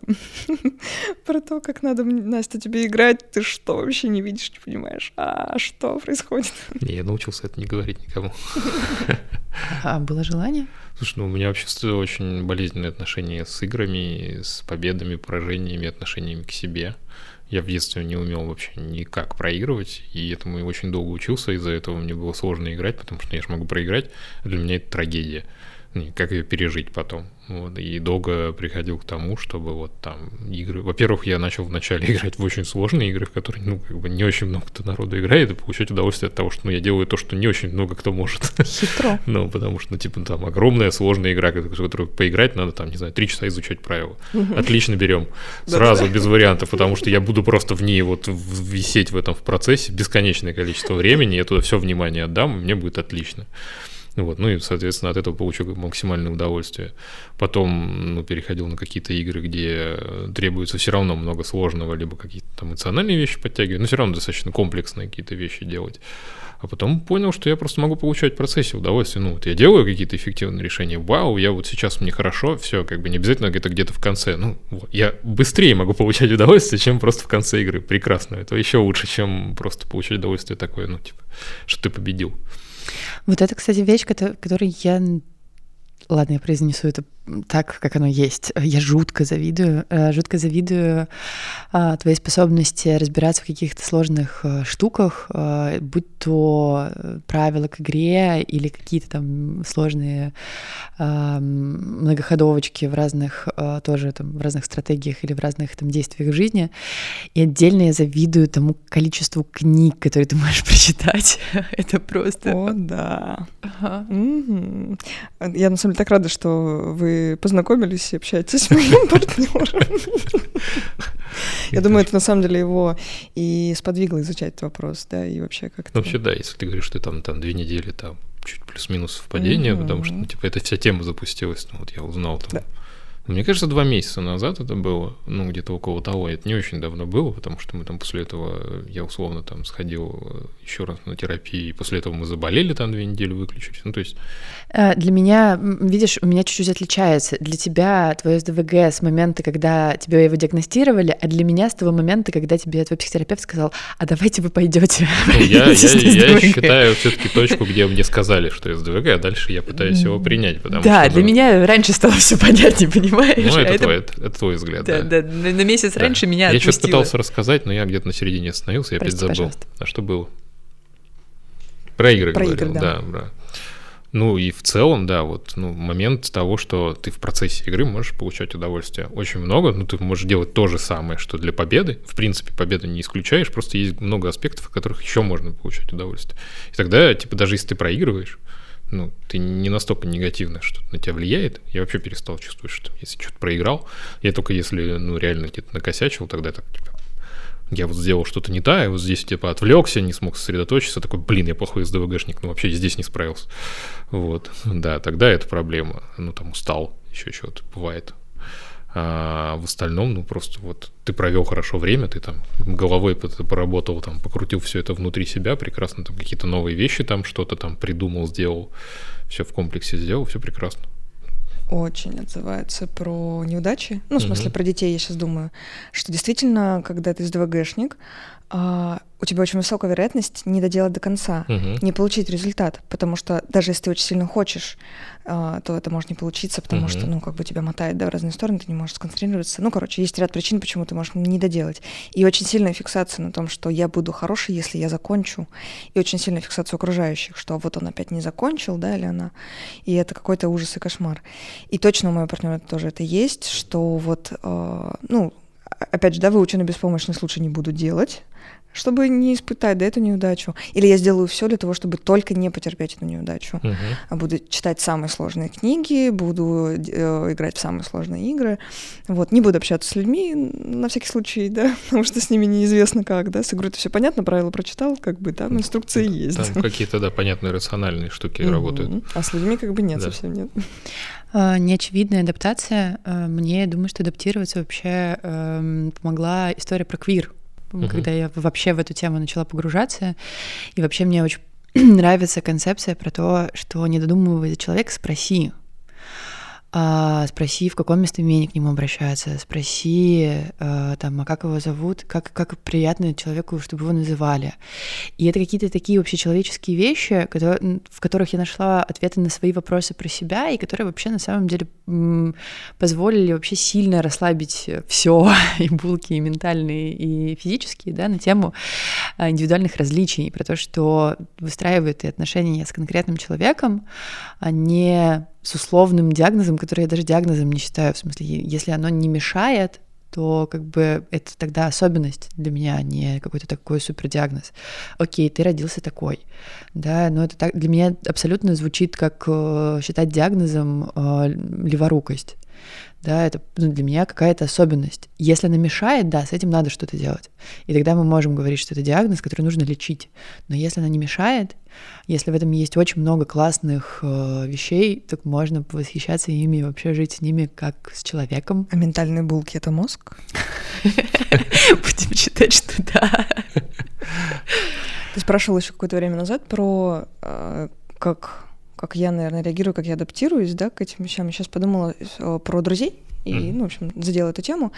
про то, как надо, Настя, тебе играть. Ты что, вообще не видишь, не понимаешь? А что происходит? Я научился это не говорить никому. А было желание? Слушай, ну у меня вообще очень болезненные отношения с играми, с победами, поражениями, отношениями к себе. Я в детстве не умел вообще никак проигрывать, и этому очень долго учился, из-за этого мне было сложно играть, потому что я же могу проиграть, а для меня это трагедия как ее пережить потом. Вот, и долго приходил к тому, чтобы вот там игры... Во-первых, я начал вначале играть в очень сложные игры, в которые, ну, как бы не очень много кто народу играет, и получать удовольствие от того, что, ну, я делаю то, что не очень много кто может. Хитро. ну, потому что, ну, типа, там огромная сложная игра, которую поиграть надо, там, не знаю, три часа изучать правила. Отлично берем. Сразу, без вариантов, потому что я буду просто в ней вот висеть в этом в процессе бесконечное количество времени, я туда все внимание отдам, и мне будет отлично. Вот, ну и, соответственно, от этого получу максимальное удовольствие. Потом ну, переходил на какие-то игры, где требуется все равно много сложного, либо какие-то там эмоциональные вещи подтягивать, но все равно достаточно комплексные какие-то вещи делать. А потом понял, что я просто могу получать в процессе удовольствие. Ну, вот я делаю какие-то эффективные решения. Вау, я вот сейчас мне хорошо, все, как бы не обязательно это где-то в конце. Ну, вот, я быстрее могу получать удовольствие, чем просто в конце игры. Прекрасно. Это еще лучше, чем просто получать удовольствие такое, ну, типа, что ты победил. Вот это, кстати, вещь, которую я Ладно, я произнесу это так, как оно есть. Я жутко завидую, э, жутко завидую а, твоей способности разбираться в каких-то сложных э, штуках, э, будь то правила к игре или какие-то там сложные многоходовочки в разных тоже там в разных стратегиях или в разных там действиях в жизни. И отдельно я завидую тому количеству книг, которые ты можешь прочитать. Это просто... О, да. Ага. Я на самом деле так рада, что вы познакомились и общаетесь с моим партнером. Я думаю, это на самом деле его и сподвигло изучать этот вопрос, да, и вообще как-то... Ну, вообще, да, если ты говоришь, что ты там, там две недели там чуть плюс-минус совпадение, потому что, ну, типа, эта вся тема запустилась, ну, вот я узнал там мне кажется, два месяца назад это было, ну, где-то около того. Это не очень давно было, потому что мы там после этого, я условно там сходил э, еще раз на терапию, и после этого мы заболели там две недели, выключились. Ну, то есть... Э, для меня, видишь, у меня чуть-чуть отличается. Для тебя твое СДВГ с момента, когда тебе его диагностировали, а для меня с того момента, когда тебе твой психотерапевт сказал, а давайте вы пойдете. Ну, я, я, я считаю все-таки точку, где мне сказали, что СДВГ, а дальше я пытаюсь его принять, потому да, что... для ну... меня раньше стало все понятнее, понимаешь? Ну, это, а твой, это... Это, твой взгляд, да. Да, да, на месяц да. раньше меня Я что-то пытался рассказать, но я где-то на середине остановился, я Прости, опять забыл. Пожалуйста. А что было? Про игры Про говорил, игры, да. да, да. Ну и в целом, да, вот ну, момент того, что ты в процессе игры можешь получать удовольствие очень много, ну ты можешь делать то же самое, что для победы. В принципе, победу не исключаешь, просто есть много аспектов, в которых еще можно получать удовольствие. И тогда, типа, даже если ты проигрываешь, ну, ты не настолько негативно, что на тебя влияет. Я вообще перестал чувствовать, что если что-то проиграл, я только если, ну, реально где-то накосячил, тогда так, типа, я вот сделал что-то не так, вот здесь, типа, отвлекся, не смог сосредоточиться, такой, блин, я плохой СДВГшник, ну, вообще здесь не справился. Вот, да, тогда это проблема. Ну, там, устал, еще что-то бывает. А в остальном, ну, просто вот ты провел хорошо время, ты там головой поработал, там, покрутил все это внутри себя, прекрасно там какие-то новые вещи там, что-то там придумал, сделал, все в комплексе сделал, все прекрасно. Очень отзывается про неудачи. Ну, в смысле, про детей я сейчас думаю, что действительно, когда ты СДВГшник, а, у тебя очень высокая вероятность не доделать до конца, угу. не получить результат, потому что даже если ты очень сильно хочешь, а, то это может не получиться, потому угу. что, ну, как бы тебя мотает, да, в разные стороны, ты не можешь сконцентрироваться. Ну, короче, есть ряд причин, почему ты можешь не доделать. И очень сильная фиксация на том, что я буду хороший, если я закончу, и очень сильная фиксация окружающих, что вот он опять не закончил, да, или она, и это какой-то ужас и кошмар. И точно у моего партнера тоже это есть, что вот, э, ну, опять же, да, выученный беспомощный случай не буду делать, чтобы не испытать да, эту неудачу. Или я сделаю все для того, чтобы только не потерпеть эту неудачу. Uh-huh. А буду читать самые сложные книги, буду э, играть в самые сложные игры. Вот, не буду общаться с людьми на всякий случай, да, потому что с ними неизвестно как, да. С игрой это все понятно, правила прочитал, как бы там инструкции там, есть. Там какие-то, да, понятные рациональные штуки uh-huh. работают. А с людьми как бы нет, да. совсем нет. А, неочевидная адаптация. А, мне, я думаю, что адаптироваться вообще эм, помогла история про квир uh-huh. когда я вообще в эту тему начала погружаться. И вообще мне очень нравится концепция про то, что не додумывая человек, спроси, а, спроси, в каком местоимении к нему обращаться, спроси, а, там, а как его зовут, как, как приятно человеку, чтобы его называли. И это какие-то такие вообще человеческие вещи, которые, в которых я нашла ответы на свои вопросы про себя, и которые вообще на самом деле позволили вообще сильно расслабить все, и булки, и ментальные, и физические, да, на тему а, индивидуальных различий, про то, что выстраивают и отношения с конкретным человеком, а не с условным диагнозом, который я даже диагнозом не считаю, в смысле, если оно не мешает, то как бы это тогда особенность для меня, а не какой-то такой супердиагноз. Окей, ты родился такой, да, но это так для меня абсолютно звучит как э, считать диагнозом э, леворукость. Да, это ну, для меня какая-то особенность. Если она мешает, да, с этим надо что-то делать. И тогда мы можем говорить, что это диагноз, который нужно лечить. Но если она не мешает, если в этом есть очень много классных э, вещей, так можно восхищаться ими и вообще жить с ними как с человеком. А ментальные булки — это мозг? Будем считать, что да. Ты спрашивал еще какое-то время назад про э, как как я, наверное, реагирую, как я адаптируюсь, да, к этим вещам. Я сейчас подумала э, про друзей и, mm-hmm. ну, в общем, задела эту тему.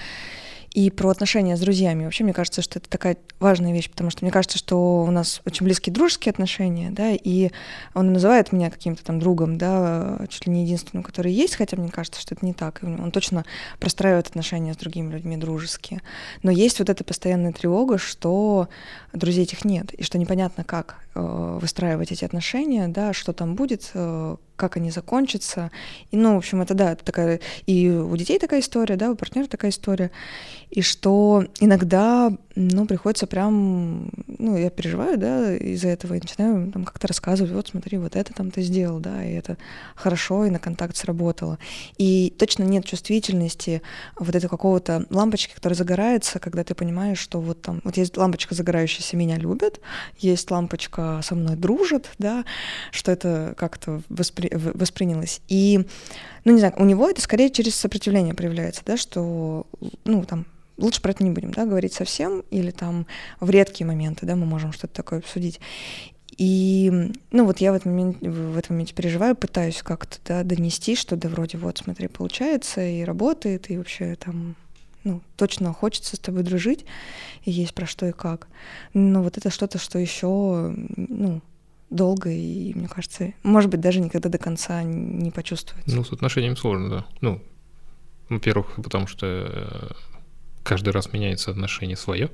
И про отношения с друзьями. Вообще, мне кажется, что это такая важная вещь, потому что мне кажется, что у нас очень близкие дружеские отношения, да, и он называет меня каким-то там другом, да, чуть ли не единственным, который есть, хотя мне кажется, что это не так. Он точно простраивает отношения с другими людьми дружеские. Но есть вот эта постоянная тревога, что друзей этих нет, и что непонятно, как выстраивать эти отношения, да, что там будет, э, как они закончатся. И, ну, в общем, это да, это такая и у детей такая история, да, у партнера такая история. И что иногда, ну, приходится прям, ну, я переживаю, да, из-за этого и начинаю там как-то рассказывать, вот смотри, вот это там ты сделал, да, и это хорошо, и на контакт сработало. И точно нет чувствительности вот этого какого-то лампочки, которая загорается, когда ты понимаешь, что вот там, вот есть лампочка, загорающаяся, меня любят, есть лампочка, со мной дружит, да, что это как-то воспри воспринялось. И, ну, не знаю, у него это скорее через сопротивление проявляется, да, что, ну, там, лучше про это не будем, да, говорить совсем, или там в редкие моменты, да, мы можем что-то такое обсудить. И, ну, вот я в этом моменте, в этом моменте переживаю, пытаюсь как-то, да, донести, что да, вроде вот, смотри, получается, и работает, и вообще там, ну, точно хочется с тобой дружить, и есть про что и как. Но вот это что-то, что еще, ну, долго, и, мне кажется, может быть, даже никогда до конца не почувствуется. Ну, с отношением сложно, да. Ну, во-первых, потому что каждый раз меняется отношение свое.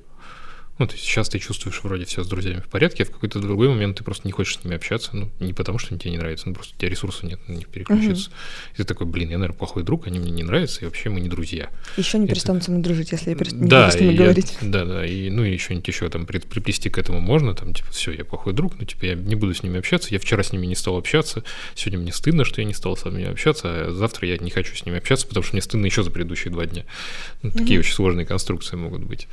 Ну, то есть сейчас ты чувствуешь вроде все с друзьями в порядке, а в какой-то другой момент ты просто не хочешь с ними общаться, ну, не потому что они тебе не нравятся, ну, просто у тебя ресурсов нет на них переключиться. Uh-huh. И ты такой, блин, я, наверное, плохой друг, они мне не нравятся, и вообще мы не друзья. Еще не перестанут со мной дружить, если я перестану да, с ними говорить. Да, да, и, ну, и что-нибудь еще там при, приплести к этому можно, там, типа, все, я плохой друг, ну, типа, я не буду с ними общаться, я вчера с ними не стал общаться, сегодня мне стыдно, что я не стал с ними общаться, а завтра я не хочу с ними общаться, потому что мне стыдно еще за предыдущие два дня. Ну. Такие очень сложные конструкции могут быть.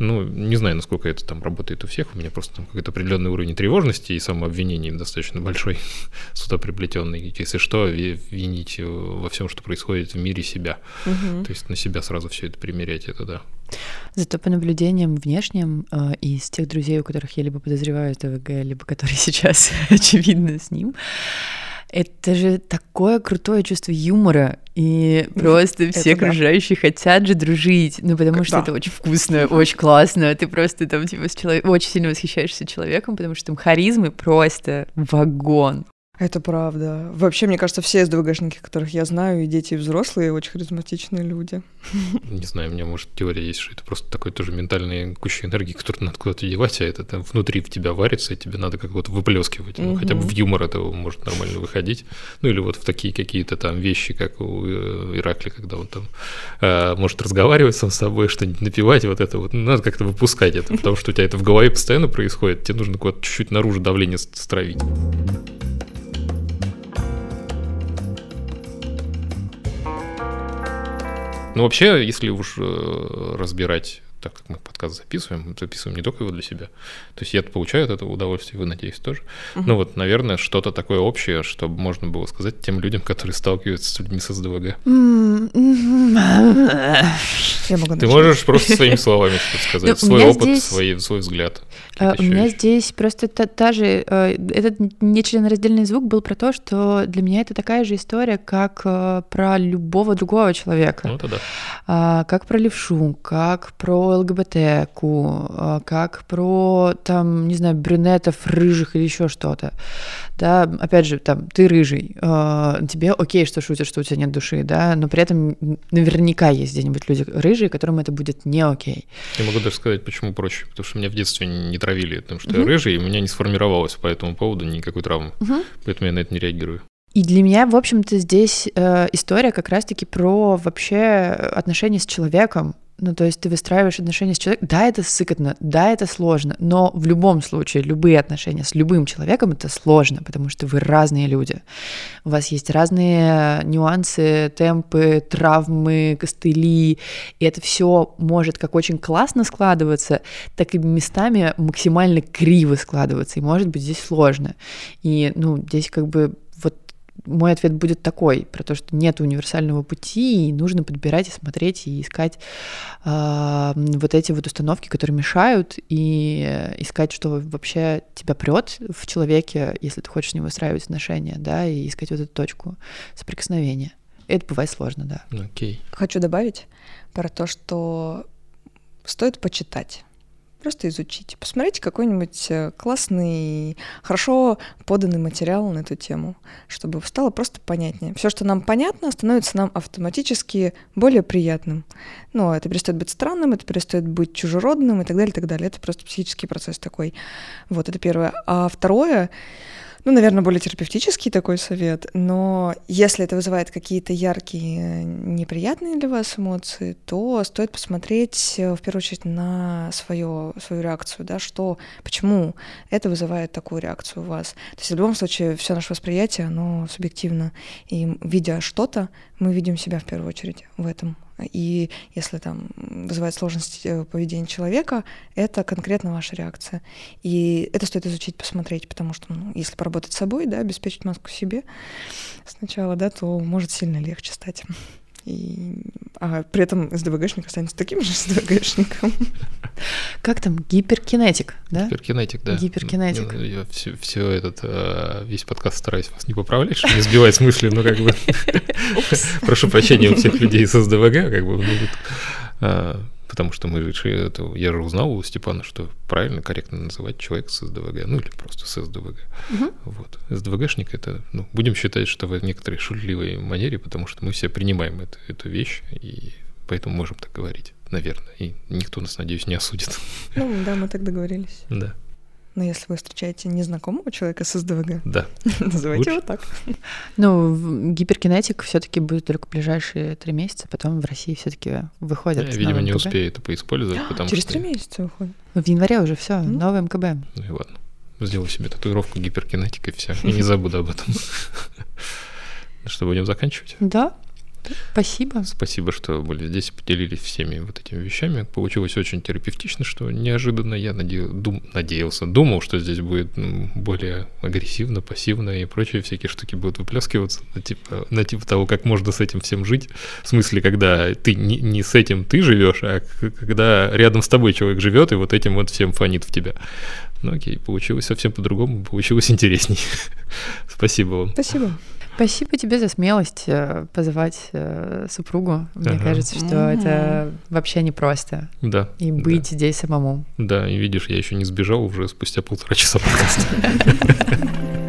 Ну, не знаю, насколько это там работает у всех. У меня просто там какой-то определенный уровень тревожности и самообвинений достаточно большой, сюда приплетенный. Если что, винить во всем, что происходит в мире себя. Угу. То есть на себя сразу все это примерять, это да. Зато по наблюдениям внешним э, из тех друзей, у которых я либо подозреваю ТВГ, либо которые сейчас очевидно с ним, это же такое крутое чувство юмора, и просто все это окружающие да. хотят же дружить, ну потому как, что да. это очень вкусно, очень классно, ты просто там типа с человек... очень сильно восхищаешься человеком, потому что там харизмы просто вагон. Это правда. Вообще, мне кажется, все СДВГшники, которых я знаю, и дети, и взрослые, очень харизматичные люди. Не знаю, у меня, может, теория есть, что это просто такой тоже ментальный куча энергии, которую надо куда-то девать, а это там внутри в тебя варится, и тебе надо как вот выплескивать. Ну, хотя бы в юмор это может нормально выходить. Ну, или вот в такие какие-то там вещи, как у э, Иракли, когда он там э, может разговаривать сам с собой, что-нибудь напевать, вот это вот. Ну, надо как-то выпускать это, потому что у тебя это в голове постоянно происходит, тебе нужно куда-то чуть-чуть наружу давление стравить. Ну, вообще, если уж э, разбирать так как мы подкаст записываем, записываем не только его для себя. То есть я получаю от этого удовольствие, вы, надеюсь, тоже. Uh-huh. Ну вот, наверное, что-то такое общее, чтобы можно было сказать тем людям, которые сталкиваются с людьми с СДВГ. Я могу Ты можешь просто своими словами что-то сказать, свой опыт, свой взгляд. А, у меня здесь просто та же, э, этот нечленораздельный звук был про то, что для меня это такая же история, как э, про любого другого человека. Ну, это да. А, как про левшу, как про ЛГБТку, а, как про, там, не знаю, брюнетов, рыжих или еще что-то. Да, опять же, там, ты рыжий, а, тебе окей, что шутишь, что у тебя нет души, да, но при этом наверняка есть где-нибудь люди рыжие, которым это будет не окей. Я могу даже сказать, почему проще, потому что меня в детстве не травили тем, что угу. я рыжий, и у меня не сформировалось по этому поводу никакой травмы, угу. поэтому я на это не реагирую. И для меня, в общем-то, здесь э, история как раз-таки про вообще отношения с человеком, Ну, то есть ты выстраиваешь отношения с человеком. Да, это сыкотно, да, это сложно, но в любом случае любые отношения с любым человеком это сложно, потому что вы разные люди. У вас есть разные нюансы, темпы, травмы, костыли, и это все может как очень классно складываться, так и местами максимально криво складываться, и может быть здесь сложно. И, ну, здесь как бы мой ответ будет такой, про то, что нет универсального пути, и нужно подбирать и смотреть, и искать э, вот эти вот установки, которые мешают, и искать, что вообще тебя прет в человеке, если ты хочешь с ним выстраивать отношения, да, и искать вот эту точку соприкосновения. Это бывает сложно, да. Окей. Хочу добавить про то, что стоит почитать Просто изучите. Посмотрите какой-нибудь э, классный, хорошо поданный материал на эту тему, чтобы стало просто понятнее. Все, что нам понятно, становится нам автоматически более приятным. Но это перестает быть странным, это перестает быть чужеродным и так далее, и так далее. Это просто психический процесс такой. Вот, это первое. А второе, ну, наверное, более терапевтический такой совет, но если это вызывает какие-то яркие, неприятные для вас эмоции, то стоит посмотреть э, в первую очередь на свою, свою реакцию, да, что, почему это вызывает такую реакцию у вас. То есть в любом случае все наше восприятие, оно субъективно, и видя что-то, мы видим себя в первую очередь в этом и если там вызывает сложность э, поведения человека, это конкретно ваша реакция. И это стоит изучить, посмотреть, потому что ну, если поработать с собой, да, обеспечить маску себе сначала, да, то может сильно легче стать. И, а при этом СДВГшник останется таким же СДВГшником. Как там? Гиперкинетик, да? Гиперкинетик, да. Гиперкинетик. Я, я все, все этот, а, весь подкаст стараюсь вас не поправлять, чтобы не сбивать с мысли, но как бы... Прошу прощения у всех людей с СДВГ, как бы, ну, а, потому что мы же, это, я же узнал у Степана, что правильно, корректно называть человека с СДВГ, ну или просто с СДВГ. Угу. Вот. СДВГшник это, ну, будем считать, что в некоторой шутливой манере, потому что мы все принимаем это, эту вещь, и поэтому можем так говорить, наверное. И никто нас, надеюсь, не осудит. Ну да, мы так договорились. Да. Но если вы встречаете незнакомого человека с СДВГ, да. называйте его так. Ну, гиперкинетик все-таки будет только ближайшие три месяца, потом в России все-таки выходит. Я, видимо, не успею это поиспользовать, потому Через что... три месяца выходит. В январе уже все, mm. новый МКБ. Ну и ладно. Сделаю себе татуировку гиперкинетика и все. И не забуду об этом. Что, будем заканчивать? Да. Спасибо. Спасибо, что были здесь поделились всеми вот этими вещами. Получилось очень терапевтично, что неожиданно я наде... дум... надеялся, думал, что здесь будет ну, более агрессивно, пассивно и прочие всякие штуки будут выплескиваться на типа, на типа того, как можно с этим всем жить. В смысле, когда ты не, не с этим ты живешь, а когда рядом с тобой человек живет и вот этим вот всем фонит в тебя. Ну окей, получилось совсем по-другому, получилось интересней. Спасибо вам. Спасибо. Спасибо тебе за смелость э, позвать э, супругу. Мне ага. кажется, что mm-hmm. это вообще непросто. Да. И быть да. здесь самому. Да, и видишь, я еще не сбежал уже спустя полтора часа подкаста.